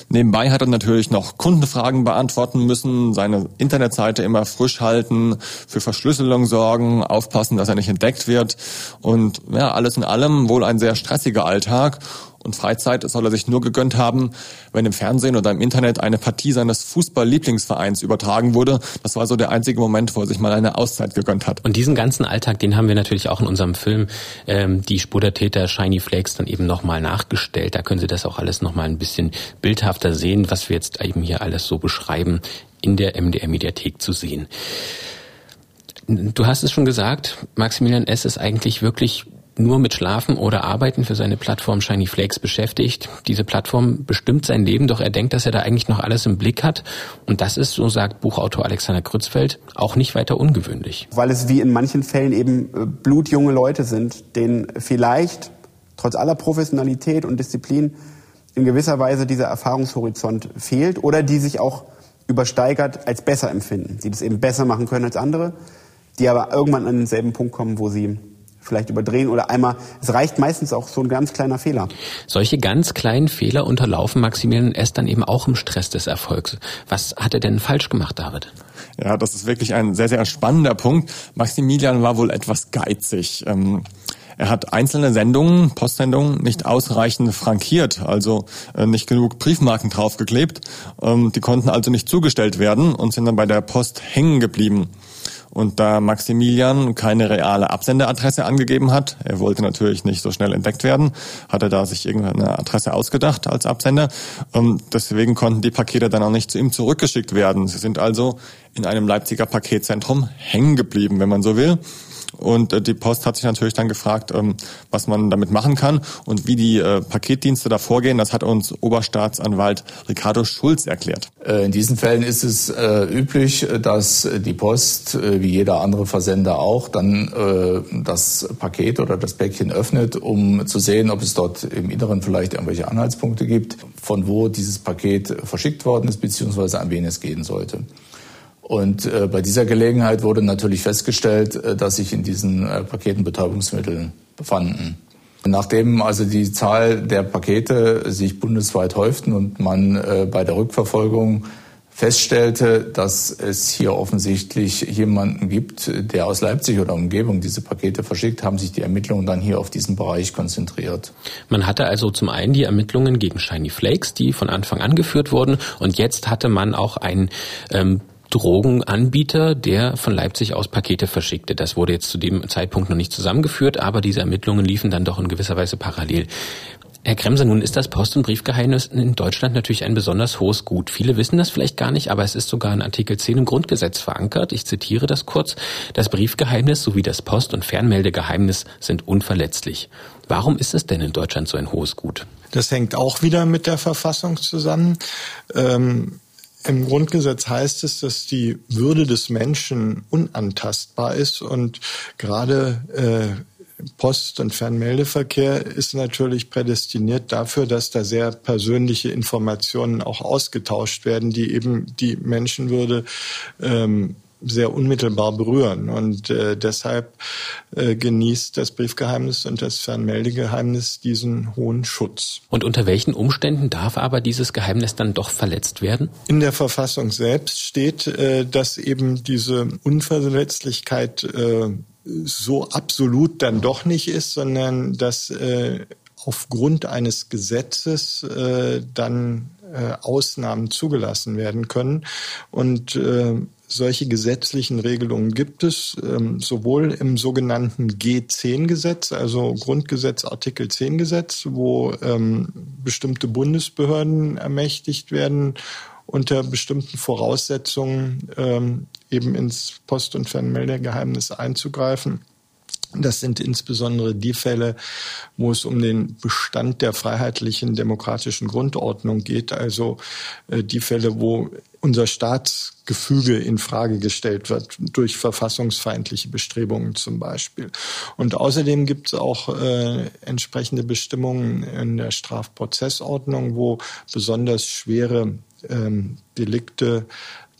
Nebenbei hat er natürlich noch Kundenfragen beantworten müssen, seine Internetseite immer frisch halten, für Verschlüsselung sorgen, aufpassen, dass er nicht entdeckt wird. Und ja, alles in allem wohl ein sehr stressiger Alltag und Freizeit soll er sich nur gegönnt haben, wenn im Fernsehen oder im Internet eine Partie seines Fußball-Lieblingsvereins übertragen wurde. Das war so der einzige Moment, wo er sich mal eine Auszeit gegönnt hat. Und diesen ganzen Alltag, den haben wir natürlich auch in unserem Film ähm, Die Spur der Täter Shiny Flakes dann eben nochmal nachgestellt. Da können Sie das auch alles nochmal ein bisschen bildhafter sehen, was wir jetzt eben hier alles so beschreiben, in der MDR-Mediathek zu sehen. Du hast es schon gesagt, Maximilian S. ist eigentlich wirklich nur mit Schlafen oder Arbeiten für seine Plattform Shiny Flakes beschäftigt. Diese Plattform bestimmt sein Leben, doch er denkt, dass er da eigentlich noch alles im Blick hat. Und das ist, so sagt Buchautor Alexander Krützfeld, auch nicht weiter ungewöhnlich. Weil es wie in manchen Fällen eben äh, blutjunge Leute sind, denen vielleicht trotz aller Professionalität und Disziplin in gewisser Weise dieser Erfahrungshorizont fehlt oder die sich auch übersteigert als besser empfinden, die das eben besser machen können als andere, die aber irgendwann an denselben Punkt kommen, wo sie vielleicht überdrehen oder einmal, es reicht meistens auch so ein ganz kleiner Fehler. Solche ganz kleinen Fehler unterlaufen Maximilian S. dann eben auch im Stress des Erfolgs. Was hat er denn falsch gemacht, David? Ja, das ist wirklich ein sehr, sehr spannender Punkt. Maximilian war wohl etwas geizig. Ähm er hat einzelne Sendungen, Postsendungen, nicht ausreichend frankiert, also äh, nicht genug Briefmarken draufgeklebt. Ähm, die konnten also nicht zugestellt werden und sind dann bei der Post hängen geblieben. Und da Maximilian keine reale Absenderadresse angegeben hat, er wollte natürlich nicht so schnell entdeckt werden, hat er da sich irgendeine Adresse ausgedacht als Absender. Und deswegen konnten die Pakete dann auch nicht zu ihm zurückgeschickt werden. Sie sind also in einem Leipziger Paketzentrum hängen geblieben, wenn man so will. Und äh, die Post hat sich natürlich dann gefragt, ähm, was man damit machen kann und wie die äh, Paketdienste da vorgehen. Das hat uns Oberstaatsanwalt Ricardo Schulz erklärt. Äh, in diesen Fällen ist es üblich, dass die Post, wie jeder andere Versender auch, dann das Paket oder das Päckchen öffnet, um zu sehen, ob es dort im Inneren vielleicht irgendwelche Anhaltspunkte gibt, von wo dieses Paket verschickt worden ist, beziehungsweise an wen es gehen sollte. Und äh, bei dieser Gelegenheit wurde natürlich festgestellt, äh, dass sich in diesen äh, Paketen Betäubungsmittel befanden. Nachdem also die Zahl der Pakete sich bundesweit häuften und man äh, bei der Rückverfolgung feststellte, dass es hier offensichtlich jemanden gibt, der aus Leipzig oder Umgebung diese Pakete verschickt, haben sich die Ermittlungen dann hier auf diesen Bereich konzentriert. Man hatte also zum einen die Ermittlungen gegen Shiny Flakes, die von Anfang an geführt wurden, und jetzt hatte man auch ein ähm, Drogenanbieter, der von Leipzig aus Pakete verschickte. Das wurde jetzt zu dem Zeitpunkt noch nicht zusammengeführt, aber diese Ermittlungen liefen dann doch in gewisser Weise parallel. Herr Kremser, nun ist das Post- und Briefgeheimnis in Deutschland natürlich ein besonders hohes Gut. Viele wissen das vielleicht gar nicht, aber es ist sogar in Artikel 10 im Grundgesetz verankert. Ich zitiere das kurz. Das Briefgeheimnis sowie das Post- und Fernmeldegeheimnis sind unverletzlich. Warum ist es denn in Deutschland so ein hohes Gut? Das hängt auch wieder mit der Verfassung zusammen. Ähm im Grundgesetz heißt es, dass die Würde des Menschen unantastbar ist und gerade äh, Post- und Fernmeldeverkehr ist natürlich prädestiniert dafür, dass da sehr persönliche Informationen auch ausgetauscht werden, die eben die Menschenwürde ähm, sehr unmittelbar berühren. Und äh, deshalb äh, genießt das Briefgeheimnis und das Fernmeldegeheimnis diesen hohen Schutz. Und unter welchen Umständen darf aber dieses Geheimnis dann doch verletzt werden? In der Verfassung selbst steht, äh, dass eben diese Unverletzlichkeit äh, so absolut dann doch nicht ist, sondern dass äh, aufgrund eines Gesetzes äh, dann äh, Ausnahmen zugelassen werden können. Und äh, solche gesetzlichen Regelungen gibt es ähm, sowohl im sogenannten G10-Gesetz, also Grundgesetz Artikel 10 Gesetz, wo ähm, bestimmte Bundesbehörden ermächtigt werden, unter bestimmten Voraussetzungen ähm, eben ins Post- und Fernmeldegeheimnis einzugreifen. Das sind insbesondere die Fälle, wo es um den Bestand der freiheitlichen demokratischen Grundordnung geht, also äh, die Fälle, wo unser Staatsgefüge in Frage gestellt wird durch verfassungsfeindliche Bestrebungen zum Beispiel. Und außerdem gibt es auch äh, entsprechende Bestimmungen in der Strafprozessordnung, wo besonders schwere ähm, Delikte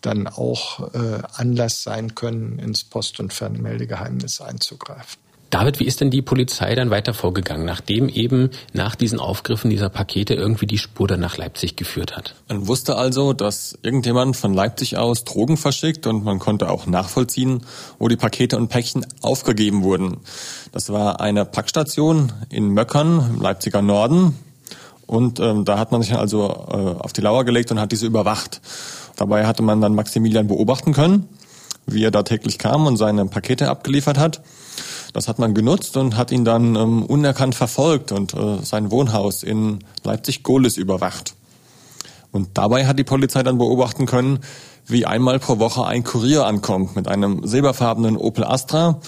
dann auch äh, Anlass sein können, ins Post- und Fernmeldegeheimnis einzugreifen. David, wie ist denn die Polizei dann weiter vorgegangen, nachdem eben nach diesen Aufgriffen dieser Pakete irgendwie die Spur dann nach Leipzig geführt hat? Man wusste also, dass irgendjemand von Leipzig aus Drogen verschickt und man konnte auch nachvollziehen, wo die Pakete und Päckchen aufgegeben wurden. Das war eine Packstation in Möckern im Leipziger Norden und ähm, da hat man sich also äh, auf die Lauer gelegt und hat diese überwacht. Dabei hatte man dann Maximilian beobachten können, wie er da täglich kam und seine Pakete abgeliefert hat. Das hat man genutzt und hat ihn dann ähm, unerkannt verfolgt und äh, sein Wohnhaus in Leipzig-Gohlis überwacht. Und dabei hat die Polizei dann beobachten können, wie einmal pro Woche ein Kurier ankommt mit einem silberfarbenen Opel Astra,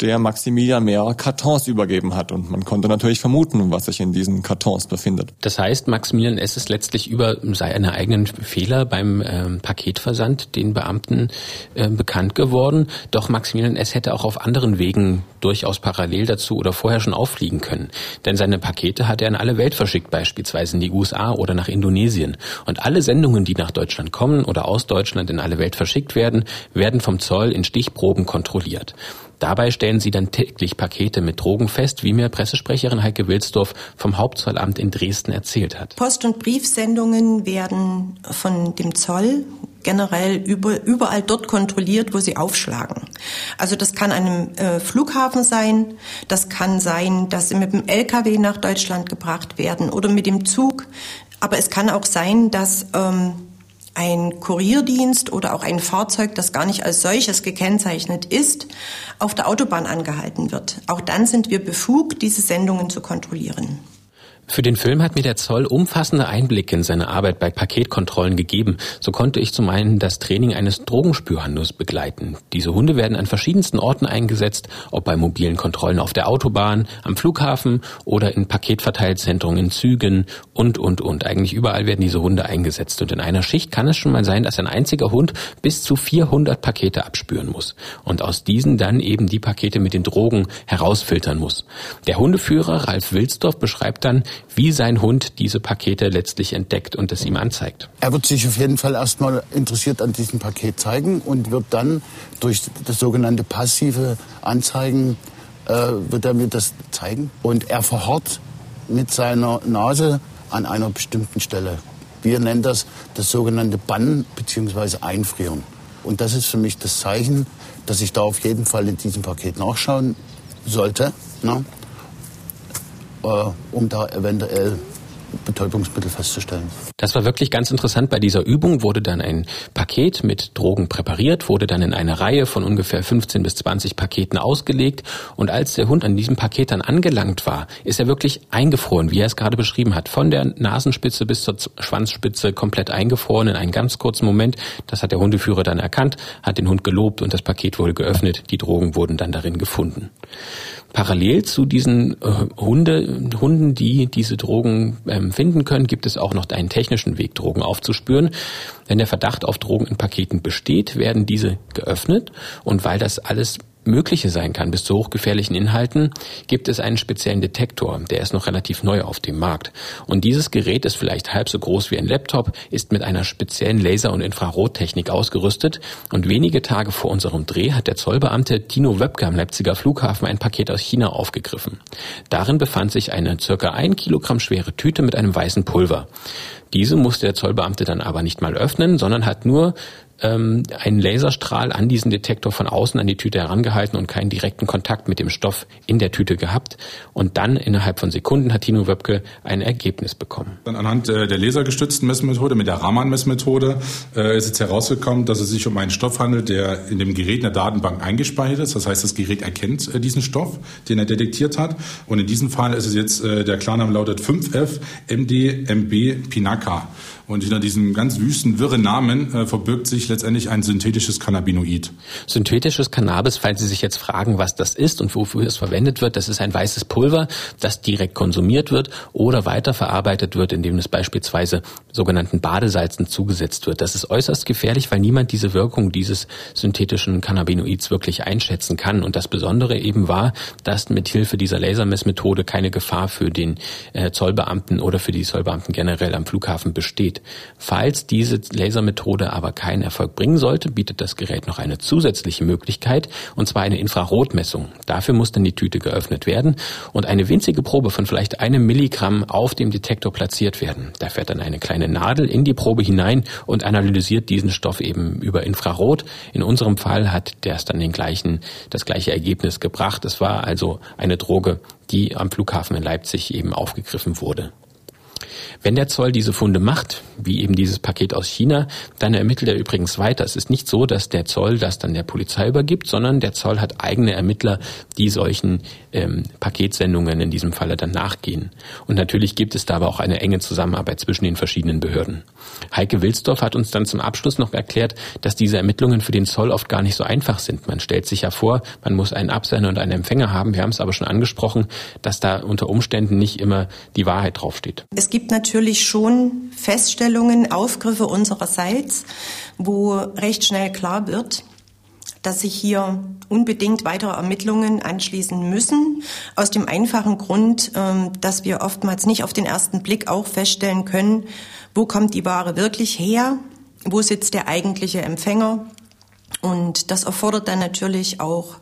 der Maximilian mehrere Kartons übergeben hat. Und man konnte natürlich vermuten, was sich in diesen Kartons befindet. Das heißt, Maximilian S. ist letztlich über seine eigenen Fehler beim ähm, Paketversand den Beamten äh, bekannt geworden. Doch Maximilian S. hätte auch auf anderen Wegen durchaus parallel dazu oder vorher schon auffliegen können. Denn seine Pakete hat er in alle Welt verschickt, beispielsweise in die USA oder nach Indonesien. Und alle Sendungen, die nach Deutschland kommen oder aus Deutschland in alle Welt verschickt werden, werden vom Zoll in Stichproben kontrolliert. Dabei stellen sie dann täglich Pakete mit Drogen fest, wie mir Pressesprecherin Heike Wilsdorf vom Hauptzollamt in Dresden erzählt hat. Post- und Briefsendungen werden von dem Zoll generell über, überall dort kontrolliert, wo sie aufschlagen. Also das kann an einem äh, Flughafen sein, das kann sein, dass sie mit dem LKW nach Deutschland gebracht werden oder mit dem Zug. Aber es kann auch sein, dass ähm, ein Kurierdienst oder auch ein Fahrzeug, das gar nicht als solches gekennzeichnet ist, auf der Autobahn angehalten wird. Auch dann sind wir befugt, diese Sendungen zu kontrollieren. Für den Film hat mir der Zoll umfassende Einblicke in seine Arbeit bei Paketkontrollen gegeben. So konnte ich zum einen das Training eines Drogenspürhundes begleiten. Diese Hunde werden an verschiedensten Orten eingesetzt, ob bei mobilen Kontrollen auf der Autobahn, am Flughafen oder in Paketverteilzentren in Zügen und, und, und. Eigentlich überall werden diese Hunde eingesetzt. Und in einer Schicht kann es schon mal sein, dass ein einziger Hund bis zu 400 Pakete abspüren muss. Und aus diesen dann eben die Pakete mit den Drogen herausfiltern muss. Der Hundeführer Ralf Wilsdorf beschreibt dann, wie sein Hund diese Pakete letztlich entdeckt und es ihm anzeigt. Er wird sich auf jeden Fall erstmal interessiert an diesem Paket zeigen und wird dann durch das sogenannte passive Anzeigen äh, wird er mir das zeigen und er verharrt mit seiner Nase an einer bestimmten Stelle. Wir nennen das das sogenannte Bannen bzw. Einfrieren. Und das ist für mich das Zeichen, dass ich da auf jeden Fall in diesem Paket nachschauen sollte. Ne? Äh, um da eventuell Betäubungsmittel festzustellen. Das war wirklich ganz interessant. Bei dieser Übung wurde dann ein Paket mit Drogen präpariert, wurde dann in eine Reihe von ungefähr 15 bis 20 Paketen ausgelegt. Und als der Hund an diesem Paket dann angelangt war, ist er wirklich eingefroren, wie er es gerade beschrieben hat. Von der Nasenspitze bis zur Schwanzspitze komplett eingefroren in einem ganz kurzen Moment. Das hat der Hundeführer dann erkannt, hat den Hund gelobt und das Paket wurde geöffnet. Die Drogen wurden dann darin gefunden. Parallel zu diesen äh, Hunde, Hunden, die diese Drogen ähm, finden können, gibt es auch noch einen technischen Weg, Drogen aufzuspüren. Wenn der Verdacht auf Drogen in Paketen besteht, werden diese geöffnet und weil das alles Mögliche sein kann bis zu hochgefährlichen Inhalten, gibt es einen speziellen Detektor, der ist noch relativ neu auf dem Markt. Und dieses Gerät ist vielleicht halb so groß wie ein Laptop, ist mit einer speziellen Laser- und Infrarottechnik ausgerüstet und wenige Tage vor unserem Dreh hat der Zollbeamte Tino Wöbke am Leipziger Flughafen ein Paket aus China aufgegriffen. Darin befand sich eine circa ein Kilogramm schwere Tüte mit einem weißen Pulver. Diese musste der Zollbeamte dann aber nicht mal öffnen, sondern hat nur ähm, einen Laserstrahl an diesen Detektor von außen an die Tüte herangehalten und keinen direkten Kontakt mit dem Stoff in der Tüte gehabt. Und dann innerhalb von Sekunden hat Tino Wöbke ein Ergebnis bekommen. Dann anhand äh, der lasergestützten Messmethode, mit der Raman-Messmethode, äh, ist jetzt herausgekommen, dass es sich um einen Stoff handelt, der in dem Gerät in der Datenbank eingespeichert ist. Das heißt, das Gerät erkennt äh, diesen Stoff, den er detektiert hat. Und in diesem Fall ist es jetzt, der Klarname lautet 5F MD Pinaka. Und hinter diesem ganz wüsten, wirren Namen äh, verbirgt sich letztendlich ein synthetisches Cannabinoid. Synthetisches Cannabis, falls Sie sich jetzt fragen, was das ist und wofür es verwendet wird, das ist ein weißes Pulver, das direkt konsumiert wird oder weiterverarbeitet wird, indem es beispielsweise sogenannten Badesalzen zugesetzt wird. Das ist äußerst gefährlich, weil niemand diese Wirkung dieses synthetischen Cannabinoids wirklich einschätzen kann. Und das Besondere eben war, dass mit Hilfe dieser Lasermessmethode keine Gefahr für den äh, Zollbeamten oder für die Zollbeamten generell am Flughafen besteht. Falls diese Lasermethode aber keinen Erfolg bringen sollte, bietet das Gerät noch eine zusätzliche Möglichkeit, und zwar eine Infrarotmessung. Dafür muss dann die Tüte geöffnet werden und eine winzige Probe von vielleicht einem Milligramm auf dem Detektor platziert werden. Da fährt dann eine kleine Nadel in die Probe hinein und analysiert diesen Stoff eben über Infrarot. In unserem Fall hat der dann den gleichen, das gleiche Ergebnis gebracht. Es war also eine Droge, die am Flughafen in Leipzig eben aufgegriffen wurde. Wenn der Zoll diese Funde macht, wie eben dieses Paket aus China, dann ermittelt er übrigens weiter. Es ist nicht so, dass der Zoll das dann der Polizei übergibt, sondern der Zoll hat eigene Ermittler, die solchen ähm, Paketsendungen in diesem Falle dann nachgehen. Und natürlich gibt es da aber auch eine enge Zusammenarbeit zwischen den verschiedenen Behörden. Heike Wilsdorf hat uns dann zum Abschluss noch erklärt, dass diese Ermittlungen für den Zoll oft gar nicht so einfach sind. Man stellt sich ja vor, man muss einen Absender und einen Empfänger haben. Wir haben es aber schon angesprochen, dass da unter Umständen nicht immer die Wahrheit draufsteht. Es gibt natürlich schon Feststellungen, Aufgriffe unsererseits, wo recht schnell klar wird, dass sich hier unbedingt weitere Ermittlungen anschließen müssen. Aus dem einfachen Grund, ähm, dass wir oftmals nicht auf den ersten Blick auch feststellen können, wo kommt die Ware wirklich her, wo sitzt der eigentliche Empfänger. Und das erfordert dann natürlich auch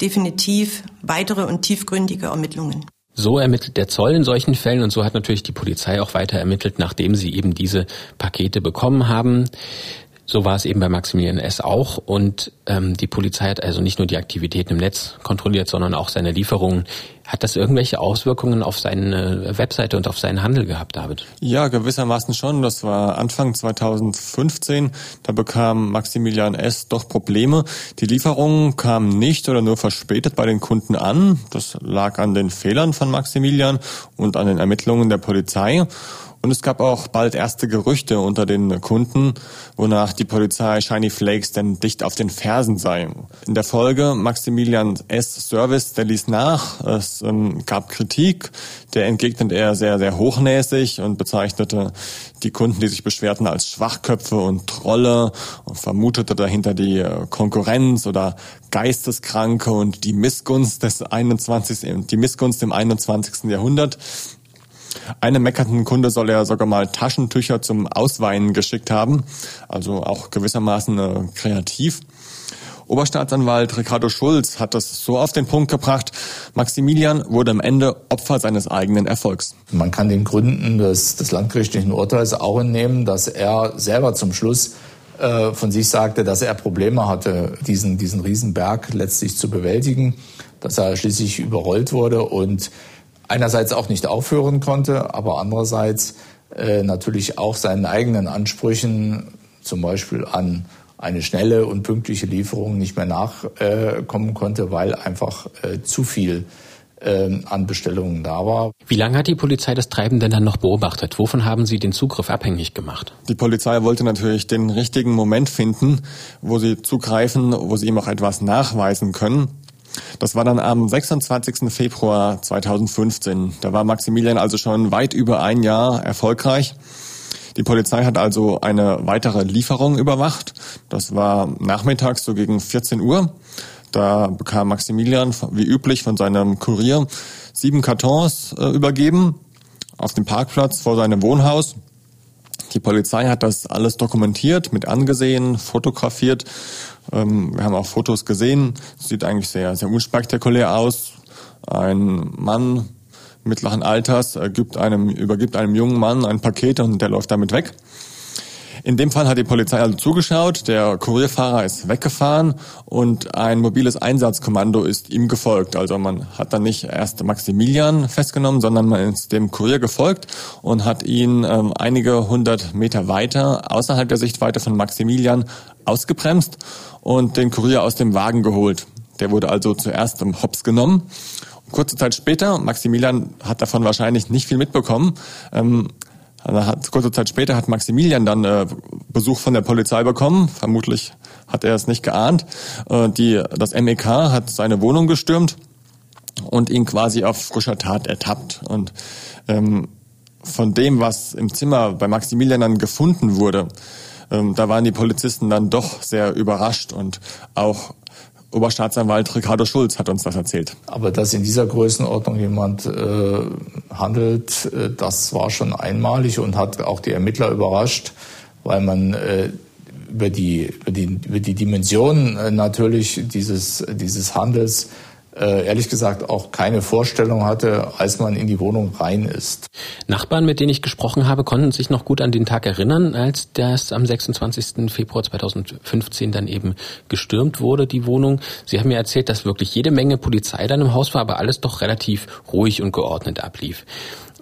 definitiv weitere und tiefgründige Ermittlungen. So ermittelt der Zoll in solchen Fällen und so hat natürlich die Polizei auch weiter ermittelt, nachdem sie eben diese Pakete bekommen haben. So war es eben bei Maximilian S. auch. Und ähm, die Polizei hat also nicht nur die Aktivitäten im Netz kontrolliert, sondern auch seine Lieferungen. Hat das irgendwelche Auswirkungen auf seine Webseite und auf seinen Handel gehabt, David? Ja, gewissermaßen schon. Das war Anfang 2015. Da bekam Maximilian S. doch Probleme. Die Lieferungen kamen nicht oder nur verspätet bei den Kunden an. Das lag an den Fehlern von Maximilian und an den Ermittlungen der Polizei. Und es gab auch bald erste Gerüchte unter den Kunden, wonach die Polizei Shiny Flakes denn dicht auf den Fersen sei. In der Folge Maximilian S. Service, der ließ nach. Es ähm, gab Kritik. Der entgegnete er sehr, sehr hochnäsig und bezeichnete die Kunden, die sich beschwerten, als Schwachköpfe und Trolle und vermutete dahinter die äh, Konkurrenz oder Geisteskranke und die Missgunst des 21. die Missgunst im 21. Jahrhundert. Einem meckernden Kunde soll er sogar mal Taschentücher zum Ausweinen geschickt haben, also auch gewissermaßen äh, kreativ. Oberstaatsanwalt Ricardo Schulz hat das so auf den Punkt gebracht, Maximilian wurde am Ende Opfer seines eigenen Erfolgs. Man kann den Gründen des, des landgerichtlichen Urteils auch entnehmen, dass er selber zum Schluss äh, von sich sagte, dass er Probleme hatte, diesen, diesen Riesenberg letztlich zu bewältigen, dass er schließlich überrollt wurde und einerseits auch nicht aufhören konnte, aber andererseits äh, natürlich auch seinen eigenen Ansprüchen, zum Beispiel an eine schnelle und pünktliche Lieferung nicht mehr nachkommen konnte, weil einfach äh, zu viel ähm, an Bestellungen da war. Wie lange hat die Polizei das Treiben denn dann noch beobachtet? Wovon haben Sie den Zugriff abhängig gemacht? Die Polizei wollte natürlich den richtigen Moment finden, wo sie zugreifen, wo sie ihm auch etwas nachweisen können. Das war dann am 26. Februar 2015. Da war Maximilian also schon weit über ein Jahr erfolgreich. Die Polizei hat also eine weitere Lieferung überwacht. Das war nachmittags so gegen 14 Uhr. Da bekam Maximilian wie üblich von seinem Kurier sieben Kartons äh, übergeben auf dem Parkplatz vor seinem Wohnhaus. Die Polizei hat das alles dokumentiert, mit angesehen, fotografiert. Ähm, wir haben auch Fotos gesehen. Sieht eigentlich sehr, sehr unspektakulär aus. Ein Mann mittleren Alters äh, gibt einem, übergibt einem jungen Mann ein Paket und der läuft damit weg. In dem Fall hat die Polizei also zugeschaut, der Kurierfahrer ist weggefahren und ein mobiles Einsatzkommando ist ihm gefolgt. Also man hat dann nicht erst Maximilian festgenommen, sondern man ist dem Kurier gefolgt und hat ihn ähm, einige hundert Meter weiter, außerhalb der Sichtweite von Maximilian, ausgebremst und den Kurier aus dem Wagen geholt. Der wurde also zuerst im Hops genommen. Kurze Zeit später, Maximilian hat davon wahrscheinlich nicht viel mitbekommen, ähm, hat, kurze Zeit später hat Maximilian dann äh, Besuch von der Polizei bekommen. Vermutlich hat er es nicht geahnt. Äh, die, das MEK hat seine Wohnung gestürmt und ihn quasi auf frischer Tat ertappt. Und ähm, von dem, was im Zimmer bei Maximilian dann gefunden wurde, ähm, da waren die Polizisten dann doch sehr überrascht und auch Oberstaatsanwalt Ricardo Schulz hat uns das erzählt. Aber dass in dieser Größenordnung jemand äh, handelt, äh, das war schon einmalig und hat auch die Ermittler überrascht, weil man äh, über die, über die, über die Dimension äh, natürlich dieses, dieses Handels ehrlich gesagt auch keine Vorstellung hatte, als man in die Wohnung rein ist. Nachbarn, mit denen ich gesprochen habe, konnten sich noch gut an den Tag erinnern, als das am 26. Februar 2015 dann eben gestürmt wurde, die Wohnung. Sie haben mir erzählt, dass wirklich jede Menge Polizei dann im Haus war, aber alles doch relativ ruhig und geordnet ablief.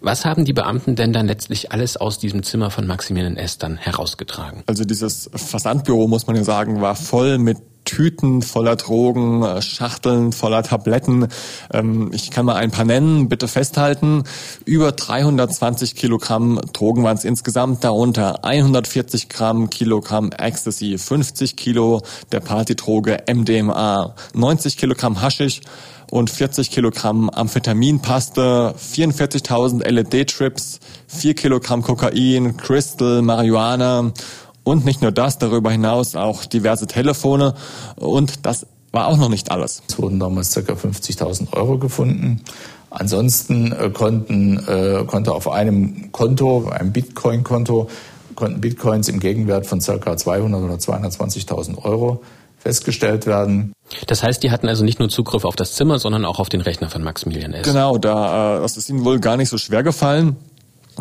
Was haben die Beamten denn dann letztlich alles aus diesem Zimmer von Maximilian S. dann herausgetragen? Also dieses Versandbüro, muss man ja sagen, war voll mit Tüten voller Drogen, äh, Schachteln voller Tabletten. Ähm, ich kann mal ein paar nennen, bitte festhalten. Über 320 Kilogramm Drogen waren es insgesamt, darunter 140 Gramm Kilogramm Ecstasy, 50 Kilo der Partydroge MDMA, 90 Kilogramm Haschisch und 40 Kilogramm Amphetaminpaste, 44.000 LED-Trips, 4 Kilogramm Kokain, Crystal, Marihuana und nicht nur das, darüber hinaus auch diverse Telefone. Und das war auch noch nicht alles. Es wurden damals ca. 50.000 Euro gefunden. Ansonsten äh, konnten, äh, konnte auf einem Konto, einem Bitcoin-Konto, konnten Bitcoins im Gegenwert von ca. 200 oder 220.000 Euro festgestellt werden. Das heißt, die hatten also nicht nur Zugriff auf das Zimmer, sondern auch auf den Rechner von Maximilian S. Genau, da äh, das ist ihnen wohl gar nicht so schwer gefallen.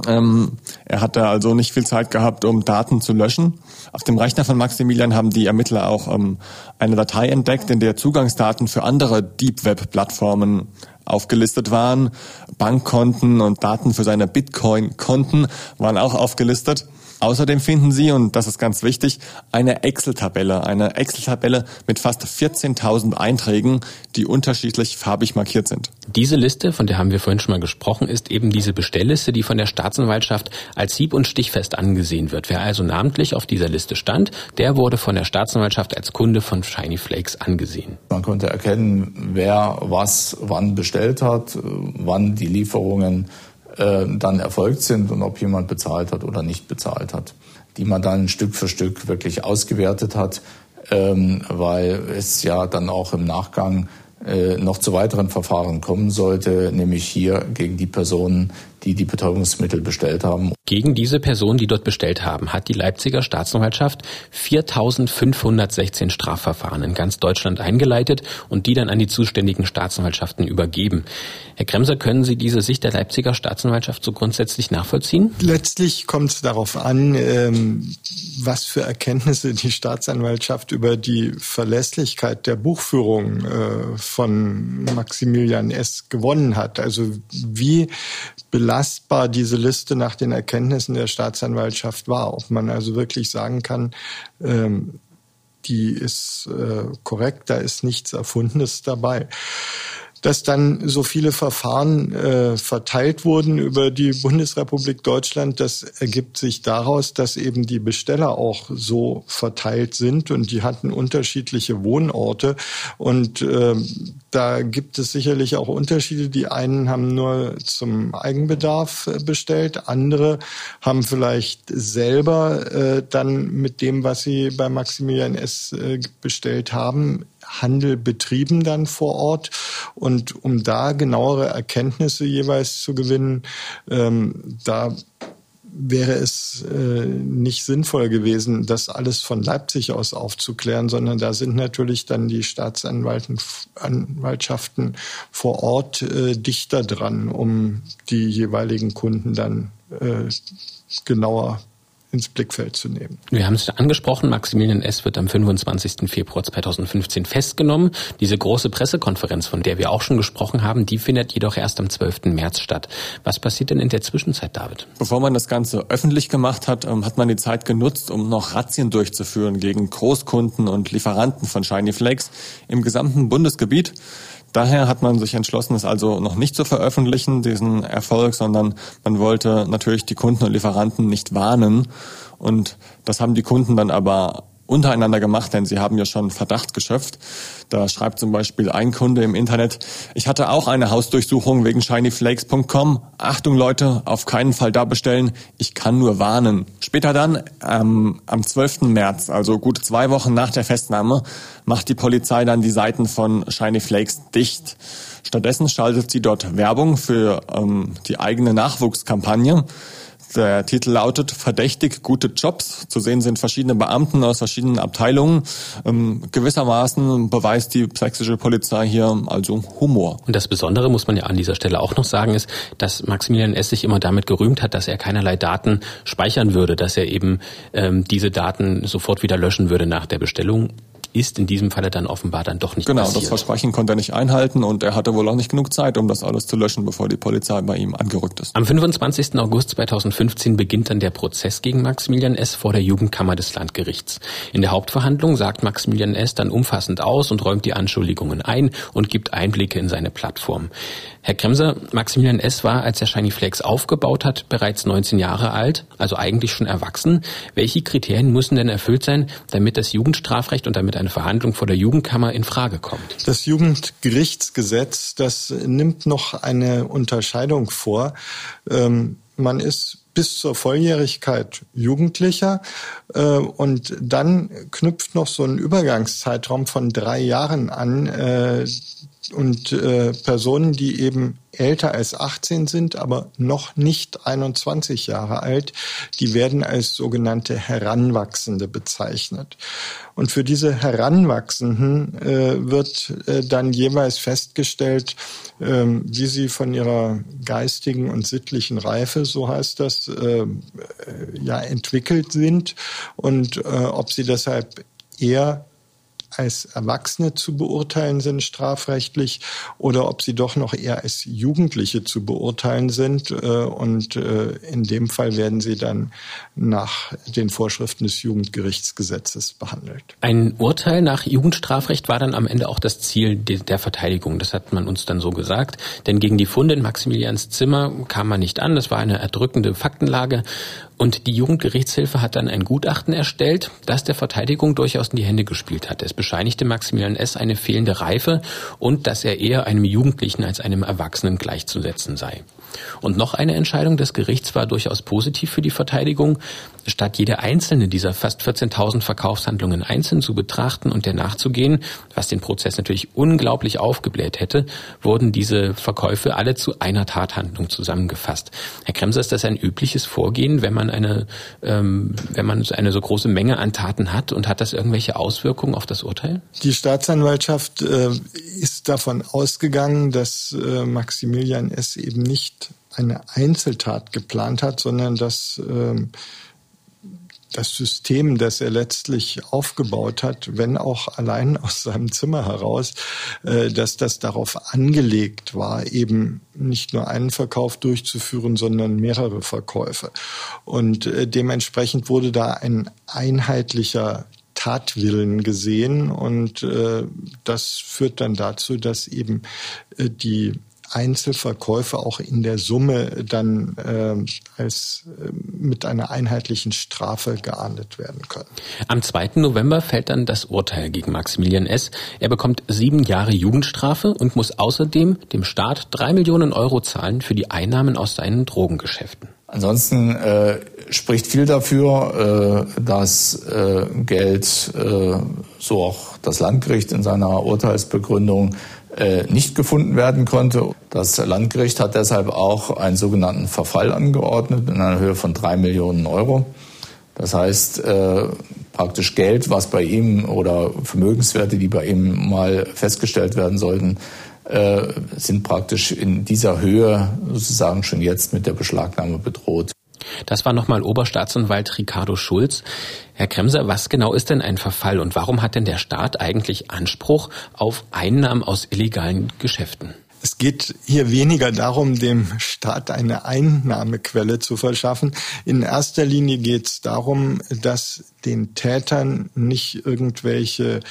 Ähm, er hatte also nicht viel Zeit gehabt, um Daten zu löschen. Auf dem Rechner von Maximilian haben die Ermittler auch ähm, eine Datei entdeckt, in der Zugangsdaten für andere Deep Web Plattformen aufgelistet waren. Bankkonten und Daten für seine Bitcoin-Konten waren auch aufgelistet. Außerdem finden Sie, und das ist ganz wichtig, eine Excel-Tabelle. Eine Excel-Tabelle mit fast 14.000 Einträgen, die unterschiedlich farbig markiert sind. Diese Liste, von der haben wir vorhin schon mal gesprochen, ist eben diese Bestellliste, die von der Staatsanwaltschaft als hieb- und stichfest angesehen wird. Wer also namentlich auf dieser Liste stand, der wurde von der Staatsanwaltschaft als Kunde von Shiny Flakes angesehen. Man konnte erkennen, wer was wann bestellt hat, wann die Lieferungen äh, dann erfolgt sind und ob jemand bezahlt hat oder nicht bezahlt hat, die man dann Stück für Stück wirklich ausgewertet hat, ähm, weil es ja dann auch im Nachgang noch zu weiteren Verfahren kommen sollte, nämlich hier gegen die Personen, die die Betäubungsmittel bestellt haben. Gegen diese Personen, die dort bestellt haben, hat die Leipziger Staatsanwaltschaft 4.516 Strafverfahren in ganz Deutschland eingeleitet und die dann an die zuständigen Staatsanwaltschaften übergeben. Herr Kremser, können Sie diese Sicht der Leipziger Staatsanwaltschaft so grundsätzlich nachvollziehen? Letztlich kommt es darauf an, ähm, was für Erkenntnisse die Staatsanwaltschaft über die Verlässlichkeit der Buchführung äh, von Maximilian S. gewonnen hat. Also wie belastbar diese Liste nach den Erkenntnissen der Staatsanwaltschaft war. Ob man also wirklich sagen kann, ähm, die ist äh, korrekt, da ist nichts Erfundenes dabei dass dann so viele Verfahren äh, verteilt wurden über die Bundesrepublik Deutschland, das ergibt sich daraus, dass eben die Besteller auch so verteilt sind und die hatten unterschiedliche Wohnorte und äh, da gibt es sicherlich auch Unterschiede. Die einen haben nur zum Eigenbedarf äh, bestellt, andere haben vielleicht selber äh, dann mit dem, was sie bei Maximilian S. Äh, bestellt haben, Handel betrieben dann vor Ort. Und um da genauere Erkenntnisse jeweils zu gewinnen, ähm, da wäre es äh, nicht sinnvoll gewesen, das alles von Leipzig aus aufzuklären, sondern da sind natürlich dann die Staatsanwaltschaften vor Ort äh, dichter dran, um die jeweiligen Kunden dann äh, genauer ins Blickfeld zu nehmen. Wir haben es angesprochen, Maximilian S. wird am 25. Februar 2015 festgenommen. Diese große Pressekonferenz, von der wir auch schon gesprochen haben, die findet jedoch erst am 12. März statt. Was passiert denn in der Zwischenzeit, David? Bevor man das Ganze öffentlich gemacht hat, ähm, hat man die Zeit genutzt, um noch Razzien durchzuführen gegen Großkunden und Lieferanten von Shiny Flakes im gesamten Bundesgebiet. Daher hat man sich entschlossen, es also noch nicht zu veröffentlichen, diesen Erfolg, sondern man wollte natürlich die Kunden und Lieferanten nicht warnen. Und das haben die Kunden dann aber untereinander gemacht, denn sie haben ja schon Verdacht geschöpft. Da schreibt zum Beispiel ein Kunde im Internet, ich hatte auch eine Hausdurchsuchung wegen shinyflakes.com. Achtung Leute, auf keinen Fall da bestellen, ich kann nur warnen. Später dann, ähm, am 12. März, also gut zwei Wochen nach der Festnahme, macht die Polizei dann die Seiten von Shiny Flakes dicht. Stattdessen schaltet sie dort Werbung für ähm, die eigene Nachwuchskampagne. Der Titel lautet Verdächtig gute Jobs. Zu sehen sind verschiedene Beamten aus verschiedenen Abteilungen. Ähm, gewissermaßen beweist die sächsische Polizei hier also Humor. Und das Besondere muss man ja an dieser Stelle auch noch sagen, ist, dass Maximilian S. sich immer damit gerühmt hat, dass er keinerlei Daten speichern würde, dass er eben ähm, diese Daten sofort wieder löschen würde nach der Bestellung ist in diesem Falle dann offenbar dann doch nicht genau, passiert. Genau, das Versprechen konnte er nicht einhalten und er hatte wohl auch nicht genug Zeit, um das alles zu löschen, bevor die Polizei bei ihm angerückt ist. Am 25. August 2015 beginnt dann der Prozess gegen Maximilian S. vor der Jugendkammer des Landgerichts. In der Hauptverhandlung sagt Maximilian S. dann umfassend aus und räumt die Anschuldigungen ein und gibt Einblicke in seine Plattform. Herr Kremser, Maximilian S. war, als er Shiny Flakes aufgebaut hat, bereits 19 Jahre alt, also eigentlich schon erwachsen. Welche Kriterien müssen denn erfüllt sein, damit das Jugendstrafrecht und damit eine Verhandlung vor der Jugendkammer in Frage kommt? Das Jugendgerichtsgesetz, das nimmt noch eine Unterscheidung vor. Ähm, man ist bis zur Volljährigkeit Jugendlicher äh, und dann knüpft noch so ein Übergangszeitraum von drei Jahren an, äh, und äh, Personen, die eben älter als 18 sind, aber noch nicht 21 Jahre alt, die werden als sogenannte Heranwachsende bezeichnet. Und für diese Heranwachsenden äh, wird äh, dann jeweils festgestellt, äh, wie sie von ihrer geistigen und sittlichen Reife, so heißt das, äh, ja entwickelt sind und äh, ob sie deshalb eher als Erwachsene zu beurteilen sind strafrechtlich oder ob sie doch noch eher als Jugendliche zu beurteilen sind. Äh, und äh, in dem Fall werden sie dann nach den Vorschriften des Jugendgerichtsgesetzes behandelt. Ein Urteil nach Jugendstrafrecht war dann am Ende auch das Ziel der Verteidigung. Das hat man uns dann so gesagt. Denn gegen die Funde in Maximilians Zimmer kam man nicht an. Das war eine erdrückende Faktenlage. Und die Jugendgerichtshilfe hat dann ein Gutachten erstellt, das der Verteidigung durchaus in die Hände gespielt hat. Es bescheinigte Maximilian S. eine fehlende Reife und dass er eher einem Jugendlichen als einem Erwachsenen gleichzusetzen sei. Und noch eine Entscheidung des Gerichts war durchaus positiv für die Verteidigung. Statt jede einzelne dieser fast 14.000 Verkaufshandlungen einzeln zu betrachten und der nachzugehen, was den Prozess natürlich unglaublich aufgebläht hätte, wurden diese Verkäufe alle zu einer Tathandlung zusammengefasst. Herr Kremser, ist das ein übliches Vorgehen, wenn man eine, ähm, wenn man eine so große Menge an Taten hat und hat das irgendwelche Auswirkungen auf das Urteil? Die Staatsanwaltschaft äh, ist davon ausgegangen, dass äh, Maximilian S. eben nicht eine Einzeltat geplant hat, sondern dass ähm, das System, das er letztlich aufgebaut hat, wenn auch allein aus seinem Zimmer heraus, äh, dass das darauf angelegt war, eben nicht nur einen Verkauf durchzuführen, sondern mehrere Verkäufe. Und äh, dementsprechend wurde da ein einheitlicher Tatwillen gesehen und äh, das führt dann dazu, dass eben äh, die Einzelverkäufe auch in der Summe dann äh, als äh, mit einer einheitlichen Strafe geahndet werden können. Am 2. November fällt dann das Urteil gegen Maximilian S. Er bekommt sieben Jahre Jugendstrafe und muss außerdem dem Staat drei Millionen Euro zahlen für die Einnahmen aus seinen Drogengeschäften. Ansonsten äh, spricht viel dafür, äh, dass äh, Geld, äh, so auch das Landgericht in seiner Urteilsbegründung, nicht gefunden werden konnte. Das Landgericht hat deshalb auch einen sogenannten Verfall angeordnet in einer Höhe von drei Millionen Euro. Das heißt, äh, praktisch Geld, was bei ihm oder Vermögenswerte, die bei ihm mal festgestellt werden sollten, äh, sind praktisch in dieser Höhe sozusagen schon jetzt mit der Beschlagnahme bedroht. Das war nochmal Oberstaatsanwalt Ricardo Schulz. Herr Kremser, was genau ist denn ein Verfall und warum hat denn der Staat eigentlich Anspruch auf Einnahmen aus illegalen Geschäften? Es geht hier weniger darum, dem Staat eine Einnahmequelle zu verschaffen. In erster Linie geht es darum, dass den Tätern nicht irgendwelche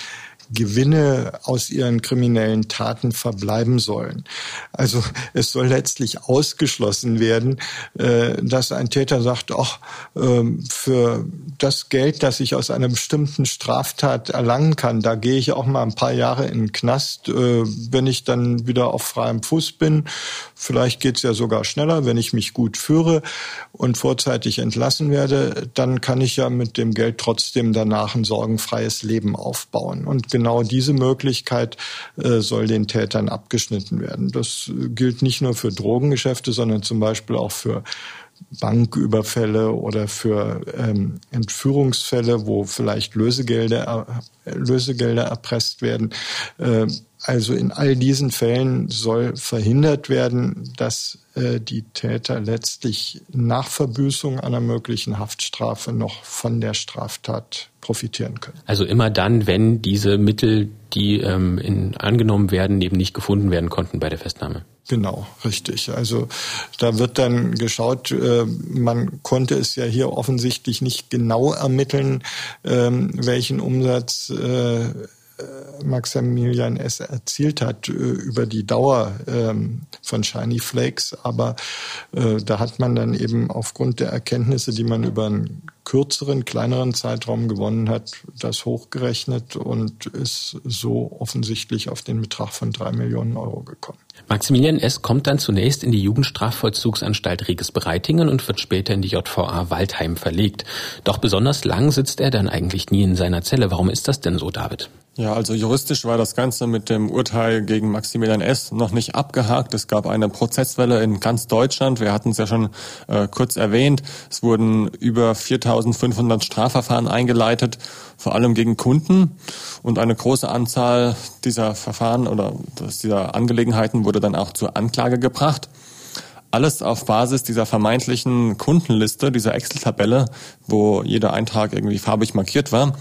Gewinne aus ihren kriminellen Taten verbleiben sollen. Also es soll letztlich ausgeschlossen werden, äh, dass ein Täter sagt, ach, ähm, für das Geld, das ich aus einer bestimmten Straftat erlangen kann, da gehe ich auch mal ein paar Jahre in den Knast, äh, wenn ich dann wieder auf freiem Fuß bin. Vielleicht geht es ja sogar schneller, wenn ich mich gut führe und vorzeitig entlassen werde, dann kann ich ja mit dem Geld trotzdem danach ein sorgenfreies Leben aufbauen. Und genau diese Möglichkeit äh, soll den Tätern abgeschnitten werden. Das gilt nicht nur für Drogengeschäfte, sondern zum Beispiel auch für Banküberfälle oder für ähm, Entführungsfälle, wo vielleicht Lösegelder, äh, Lösegelder erpresst werden. Äh, also in all diesen Fällen soll verhindert werden, dass äh, die Täter letztlich nach Verbüßung einer möglichen Haftstrafe noch von der Straftat profitieren können. Also immer dann, wenn diese Mittel, die ähm, in, angenommen werden, eben nicht gefunden werden konnten bei der Festnahme. Genau, richtig. Also da wird dann geschaut, äh, man konnte es ja hier offensichtlich nicht genau ermitteln, äh, welchen Umsatz äh, Maximilian S. erzielt hat äh, über die Dauer ähm, von Shiny Flakes. Aber äh, da hat man dann eben aufgrund der Erkenntnisse, die man über einen kürzeren, kleineren Zeitraum gewonnen hat, das hochgerechnet und ist so offensichtlich auf den Betrag von drei Millionen Euro gekommen. Maximilian S. kommt dann zunächst in die Jugendstrafvollzugsanstalt Reges-Breitingen und wird später in die JVA Waldheim verlegt. Doch besonders lang sitzt er dann eigentlich nie in seiner Zelle. Warum ist das denn so, David? Ja, also juristisch war das Ganze mit dem Urteil gegen Maximilian S. noch nicht abgehakt. Es gab eine Prozesswelle in ganz Deutschland. Wir hatten es ja schon äh, kurz erwähnt. Es wurden über 4500 Strafverfahren eingeleitet, vor allem gegen Kunden. Und eine große Anzahl dieser Verfahren oder dieser Angelegenheiten wurde dann auch zur Anklage gebracht. Alles auf Basis dieser vermeintlichen Kundenliste, dieser Excel-Tabelle, wo jeder Eintrag irgendwie farbig markiert war.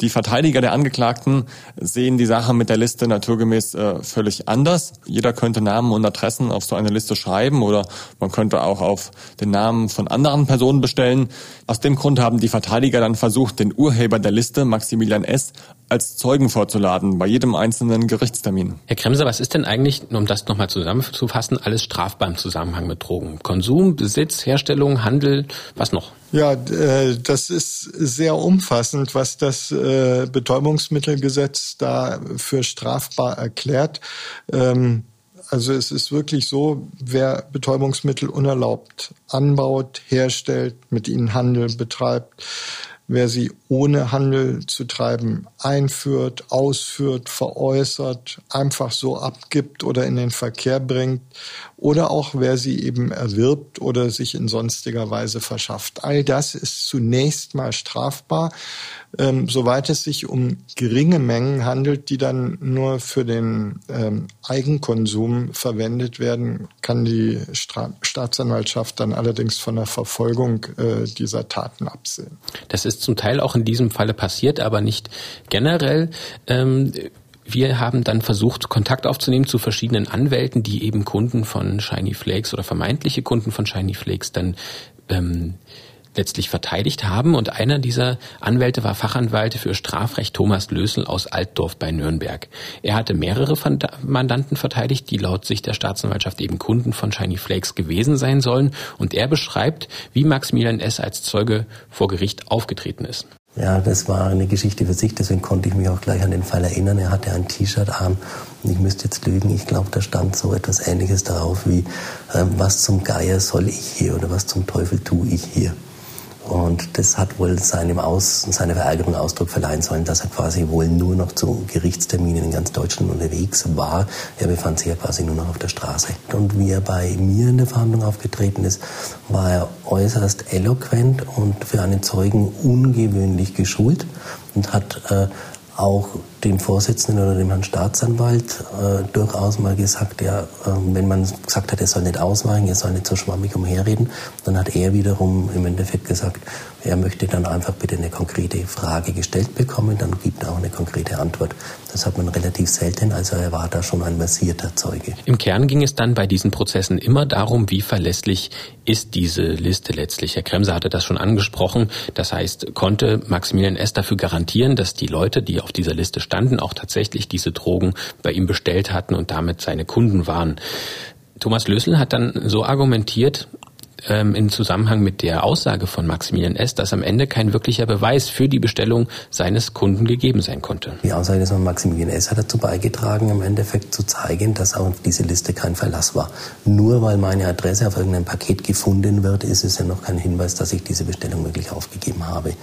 Die Verteidiger der Angeklagten sehen die Sache mit der Liste naturgemäß äh, völlig anders. Jeder könnte Namen und Adressen auf so eine Liste schreiben oder man könnte auch auf den Namen von anderen Personen bestellen. Aus dem Grund haben die Verteidiger dann versucht, den Urheber der Liste, Maximilian S., als Zeugen vorzuladen bei jedem einzelnen Gerichtstermin. Herr Kremser, was ist denn eigentlich, um das nochmal zusammenzufassen, alles strafbar im Zusammenhang mit Drogen? Konsum, Besitz, Herstellung, Handel, was noch? Ja, äh, das ist sehr umfassend, was das äh, Betäubungsmittelgesetz da für strafbar erklärt. Ähm, also es ist wirklich so, wer Betäubungsmittel unerlaubt anbaut, herstellt, mit ihnen Handel betreibt, wer sie ohne Handel zu treiben einführt, ausführt, veräußert, einfach so abgibt oder in den Verkehr bringt oder auch wer sie eben erwirbt oder sich in sonstiger Weise verschafft. All das ist zunächst mal strafbar, ähm, soweit es sich um geringe Mengen handelt, die dann nur für den ähm, Eigenkonsum verwendet werden, kann die Stra Staatsanwaltschaft dann allerdings von der Verfolgung äh, dieser Taten absehen. Das ist zum Teil auch in diesem Falle passiert, aber nicht generell. Ähm wir haben dann versucht, Kontakt aufzunehmen zu verschiedenen Anwälten, die eben Kunden von Shiny Flakes oder vermeintliche Kunden von Shiny Flakes dann ähm, letztlich verteidigt haben. Und einer dieser Anwälte war Fachanwalt für Strafrecht Thomas Lösel aus Altdorf bei Nürnberg. Er hatte mehrere Mandanten verteidigt, die laut Sicht der Staatsanwaltschaft eben Kunden von Shiny Flakes gewesen sein sollen. Und er beschreibt, wie Maximilian S. als Zeuge vor Gericht aufgetreten ist. Ja, das war eine Geschichte für sich, deswegen konnte ich mich auch gleich an den Fall erinnern. Er hatte ein T-Shirt an und ich müsste jetzt lügen, ich glaube, da stand so etwas Ähnliches darauf wie, äh, was zum Geier soll ich hier oder was zum Teufel tue ich hier. Und das hat wohl seinem Aus, seiner Verärgerung Ausdruck verleihen sollen, dass er quasi wohl nur noch zu Gerichtsterminen in ganz Deutschland unterwegs war. Er befand sich ja quasi nur noch auf der Straße. Und wie er bei mir in der Verhandlung aufgetreten ist, war er äußerst eloquent und für einen Zeugen ungewöhnlich geschult und hat äh, auch dem Vorsitzenden oder dem Herrn Staatsanwalt äh, durchaus mal gesagt, ja, äh, wenn man gesagt hat, er soll nicht ausweichen, er soll nicht so schwammig umherreden, dann hat er wiederum im Endeffekt gesagt, er möchte dann einfach bitte eine konkrete Frage gestellt bekommen, dann gibt er auch eine konkrete Antwort. Das hat man relativ selten, also er war da schon ein versierter Zeuge. Im Kern ging es dann bei diesen Prozessen immer darum, wie verlässlich ist diese Liste letztlich. Herr Kremser hatte das schon angesprochen. Das heißt, konnte Maximilian S. dafür garantieren, dass die Leute, die auf dieser Liste standen, auch tatsächlich diese Drogen bei ihm bestellt hatten und damit seine Kunden waren. Thomas Lössel hat dann so argumentiert, ähm, in Zusammenhang mit der Aussage von Maximilian S., dass am Ende kein wirklicher Beweis für die Bestellung seines Kunden gegeben sein konnte. Die Aussage von Maximilian S. hat dazu beigetragen, im Endeffekt zu zeigen, dass auf diese Liste kein Verlass war. Nur weil meine Adresse auf irgendeinem Paket gefunden wird, ist es ja noch kein Hinweis, dass ich diese Bestellung wirklich aufgegeben habe.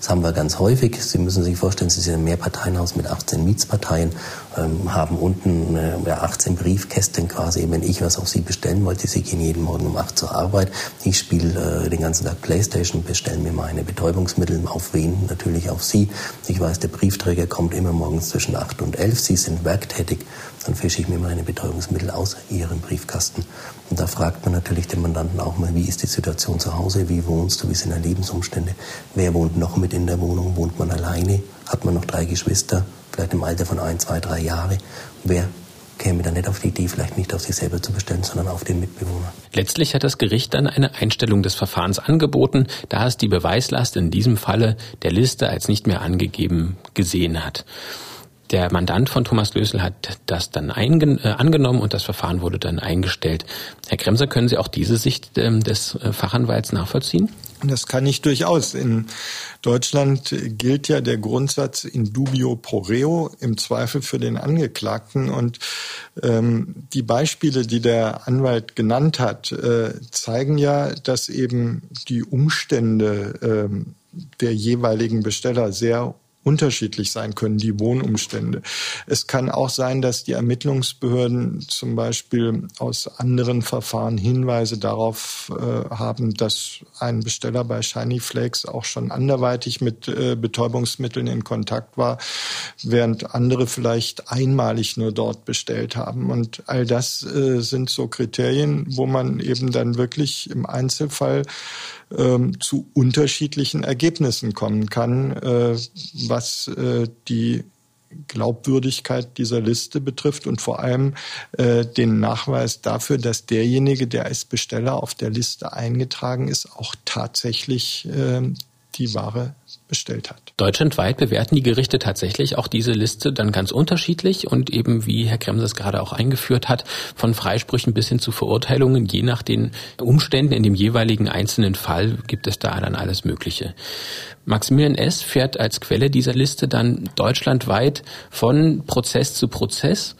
Das haben wir ganz häufig. Sie müssen sich vorstellen, Sie sind ein Mehrparteienhaus mit 18 Mietsparteien, ähm, haben unten äh, 18 Briefkästen quasi. Wenn ich was auf Sie bestellen wollte, Sie gehen jeden Morgen um 8 zur Arbeit. Ich spiele äh, den ganzen Tag Playstation, bestelle mir meine Betäubungsmittel. Auf wen? Natürlich auf Sie. Ich weiß, der Briefträger kommt immer morgens zwischen 8 und 11. Sie sind werktätig. Dann fische ich mir meine Betäubungsmittel aus Ihrem Briefkasten. Und da fragt man natürlich den Mandanten auch mal, wie ist die Situation zu Hause, wie wohnst du, wie sind deine Lebensumstände, wer wohnt noch mit in der Wohnung, wohnt man alleine, hat man noch drei Geschwister, vielleicht im Alter von ein, zwei, drei Jahre, wer käme dann nicht auf die Idee, vielleicht nicht auf sich selber zu bestellen, sondern auf den Mitbewohner. Letztlich hat das Gericht dann eine Einstellung des Verfahrens angeboten, da es die Beweislast in diesem Falle der Liste als nicht mehr angegeben gesehen hat. Der Mandant von Thomas Lösel hat das dann äh, angenommen und das Verfahren wurde dann eingestellt. Herr Kremser, können Sie auch diese Sicht ähm, des äh, Fachanwalts nachvollziehen? Das kann ich durchaus. In Deutschland gilt ja der Grundsatz in dubio pro reo, im Zweifel für den Angeklagten. Und ähm, die Beispiele, die der Anwalt genannt hat, äh, zeigen ja, dass eben die Umstände ähm, der jeweiligen Besteller sehr unterschiedlich sein können, die Wohnumstände. Es kann auch sein, dass die Ermittlungsbehörden zum Beispiel aus anderen Verfahren Hinweise darauf äh, haben, dass ein Besteller bei Shiny Flakes auch schon anderweitig mit äh, Betäubungsmitteln in Kontakt war, während andere vielleicht einmalig nur dort bestellt haben. Und all das äh, sind so Kriterien, wo man eben dann wirklich im Einzelfall ähm, zu unterschiedlichen Ergebnissen kommen kann, äh, was äh, die Glaubwürdigkeit dieser Liste betrifft und vor allem äh, den Nachweis dafür, dass derjenige, der als Besteller auf der Liste eingetragen ist, auch tatsächlich äh, die Ware bestellt hat. Deutschlandweit bewerten die Gerichte tatsächlich auch diese Liste dann ganz unterschiedlich und eben, wie Herr Kremser es gerade auch eingeführt hat, von Freisprüchen bis hin zu Verurteilungen, je nach den Umständen in dem jeweiligen einzelnen Fall gibt es da dann alles Mögliche. Maximilian S. fährt als Quelle dieser Liste dann deutschlandweit von Prozess zu Prozess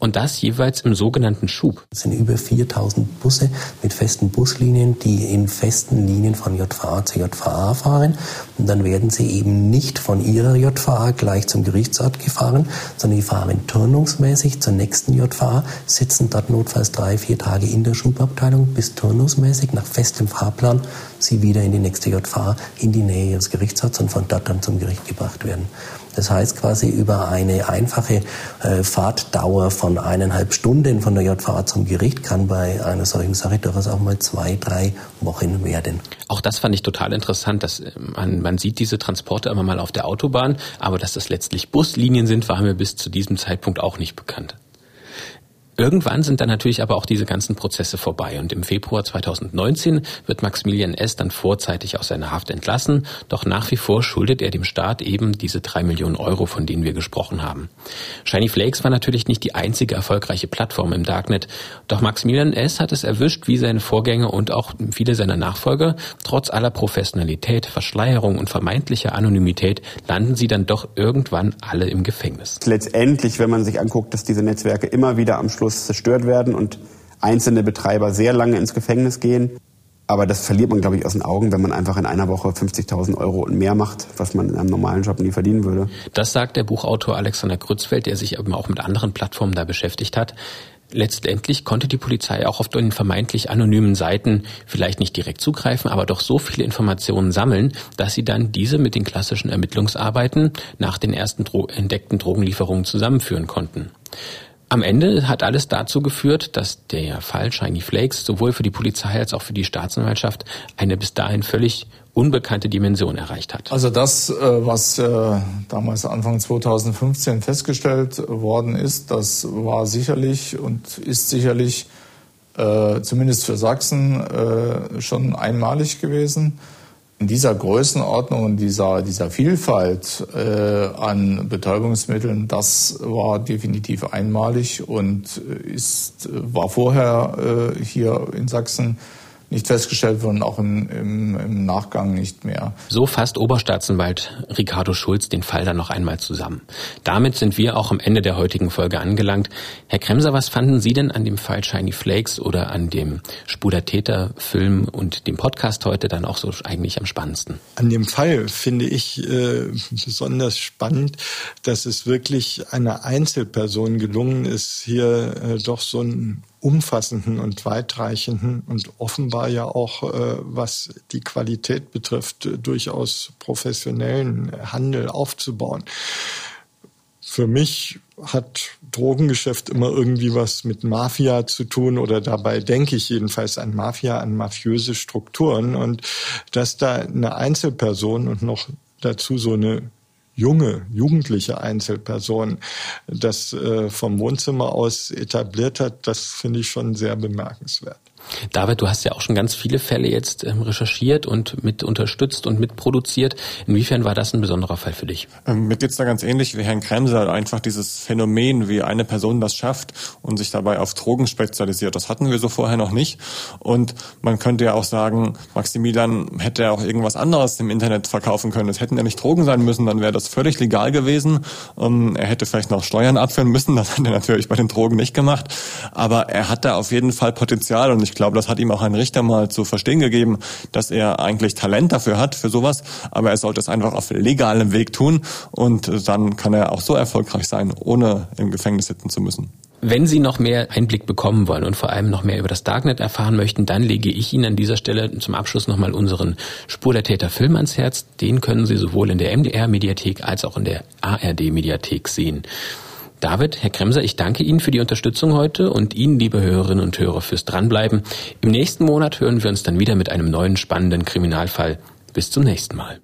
und das jeweils im sogenannten Schub. Es sind über 4000 Busse mit festen Buslinien, die in festen Linien von JVA zu JVA fahren. Und dann werden sie eben nicht von ihrer JVA gleich zum Gerichtsort gefahren, sondern die fahren turnungsmäßig zur nächsten JVA, sitzen dort notfalls drei, vier Tage in der Schubabteilung, bis turnungsmäßig nach festem Fahrplan sie wieder in die nächste JVA, in die Nähe ihres Gerichtsorts und von dort dann zum Gericht gebracht werden. Das heißt quasi über eine einfache äh, Fahrtdauer von eineinhalb Stunden von der JVA zum Gericht kann bei einer solchen Sache durchaus auch mal zwei, drei Wochen werden. Auch das fand ich total interessant, dass äh, man, man sieht diese Transporte immer mal auf der Autobahn, aber dass das letztlich Buslinien sind, war mir bis zu diesem Zeitpunkt auch nicht bekannt. Irgendwann sind dann natürlich aber auch diese ganzen Prozesse vorbei und im Februar 2019 wird Maximilian S. dann vorzeitig aus seiner Haft entlassen, doch nach wie vor schuldet er dem Staat eben diese drei Millionen Euro, von denen wir gesprochen haben. Shiny Flakes war natürlich nicht die einzige erfolgreiche Plattform im Darknet, doch Maximilian S. hat es erwischt, wie seine Vorgänger und auch viele seiner Nachfolger. Trotz aller Professionalität, Verschleierung und vermeintlicher Anonymität landen sie dann doch irgendwann alle im Gefängnis. Letztendlich, wenn man sich anguckt, dass diese Netzwerke immer wieder am Schluss Abschluss zerstört werden und einzelne Betreiber sehr lange ins Gefängnis gehen. Aber das verliert man, glaube ich, aus den Augen, wenn man einfach in einer Woche 50.000 Euro und mehr macht, was man in einem normalen Job nie verdienen würde. Das sagt der Buchautor Alexander Grützfeld, der sich eben auch mit anderen Plattformen da beschäftigt hat. Letztendlich konnte die Polizei auch auf den vermeintlich anonymen Seiten vielleicht nicht direkt zugreifen, aber doch so viele Informationen sammeln, dass sie dann diese mit den klassischen Ermittlungsarbeiten nach den ersten Dro entdeckten Drogenlieferungen zusammenführen konnten. Am Ende hat alles dazu geführt, dass der Fall Shiny Flakes sowohl für die Polizei als auch für die Staatsanwaltschaft eine bis dahin völlig unbekannte Dimension erreicht hat. Also das, äh, was äh, damals Anfang 2015 festgestellt worden ist, das war sicherlich und ist sicherlich äh, zumindest für Sachsen schon einmalig gewesen in dieser Größenordnung und dieser, dieser Vielfalt äh, an Betäubungsmitteln, das war definitiv einmalig und ist, war vorher äh, hier in Sachsen nicht festgestellt worden, auch im, im, im Nachgang nicht mehr. So fasst Oberstaatsanwalt Ricardo Schulz den Fall dann noch einmal zusammen. Damit sind wir auch am Ende der heutigen Folge angelangt. Herr Kremser, was fanden Sie denn an dem Fall Shiny Flakes oder an dem Spur der Täter Film und dem Podcast heute dann auch so eigentlich am spannendsten? An dem Fall finde ich äh, besonders spannend, dass es wirklich einer Einzelperson gelungen ist, hier äh, doch so ein umfassenden und weitreichenden und offenbar ja auch, äh, was die Qualität betrifft, durchaus professionellen Handel aufzubauen. Für mich hat Drogengeschäft immer irgendwie was mit Mafia zu tun oder dabei denke ich jedenfalls an Mafia, an mafiöse Strukturen und dass da eine Einzelperson und noch dazu so eine junge, jugendliche Einzelperson das äh, vom Wohnzimmer aus etabliert hat, das finde ich schon sehr bemerkenswert. David, du hast ja auch schon ganz viele Fälle jetzt ähm, recherchiert und mit unterstützt und mitproduziert. Inwiefern war das ein besonderer Fall für dich? Ähm, mir geht's da ganz ähnlich wie Herrn Kremser. Einfach dieses Phänomen, wie eine Person das schafft und sich dabei auf Drogen spezialisiert. Das hatten wir so vorher noch nicht. Und man könnte ja auch sagen, Maximilian hätte ja auch irgendwas anderes im Internet verkaufen können. Es hätten ja nicht Drogen sein müssen, dann wäre das völlig legal gewesen. Ähm, er hätte vielleicht noch Steuern abführen müssen. Das hat er natürlich bei den Drogen nicht gemacht. Aber er hat da auf jeden Fall Potenzial und ich glaube, das hat ihm auch ein Richter mal zu verstehen gegeben, dass er eigentlich Talent dafür hat, für sowas, aber er sollte es einfach auf legalem Weg tun und dann kann er auch so erfolgreich sein, ohne im Gefängnis sitzen zu müssen. Wenn Sie noch mehr Einblick bekommen wollen und vor allem noch mehr über das Darknet erfahren möchten, dann lege ich Ihnen an dieser Stelle zum Abschluss nochmal unseren Spur der Täter Film ans Herz. Den können Sie sowohl in der MDR Mediathek als auch in der ARD Mediathek sehen. David, Herr Kremser, ich danke Ihnen für die Unterstützung heute und Ihnen, liebe Hörerinnen und Hörer, fürs Dranbleiben. Im nächsten Monat hören wir uns dann wieder mit einem neuen spannenden Kriminalfall. Bis zum nächsten Mal.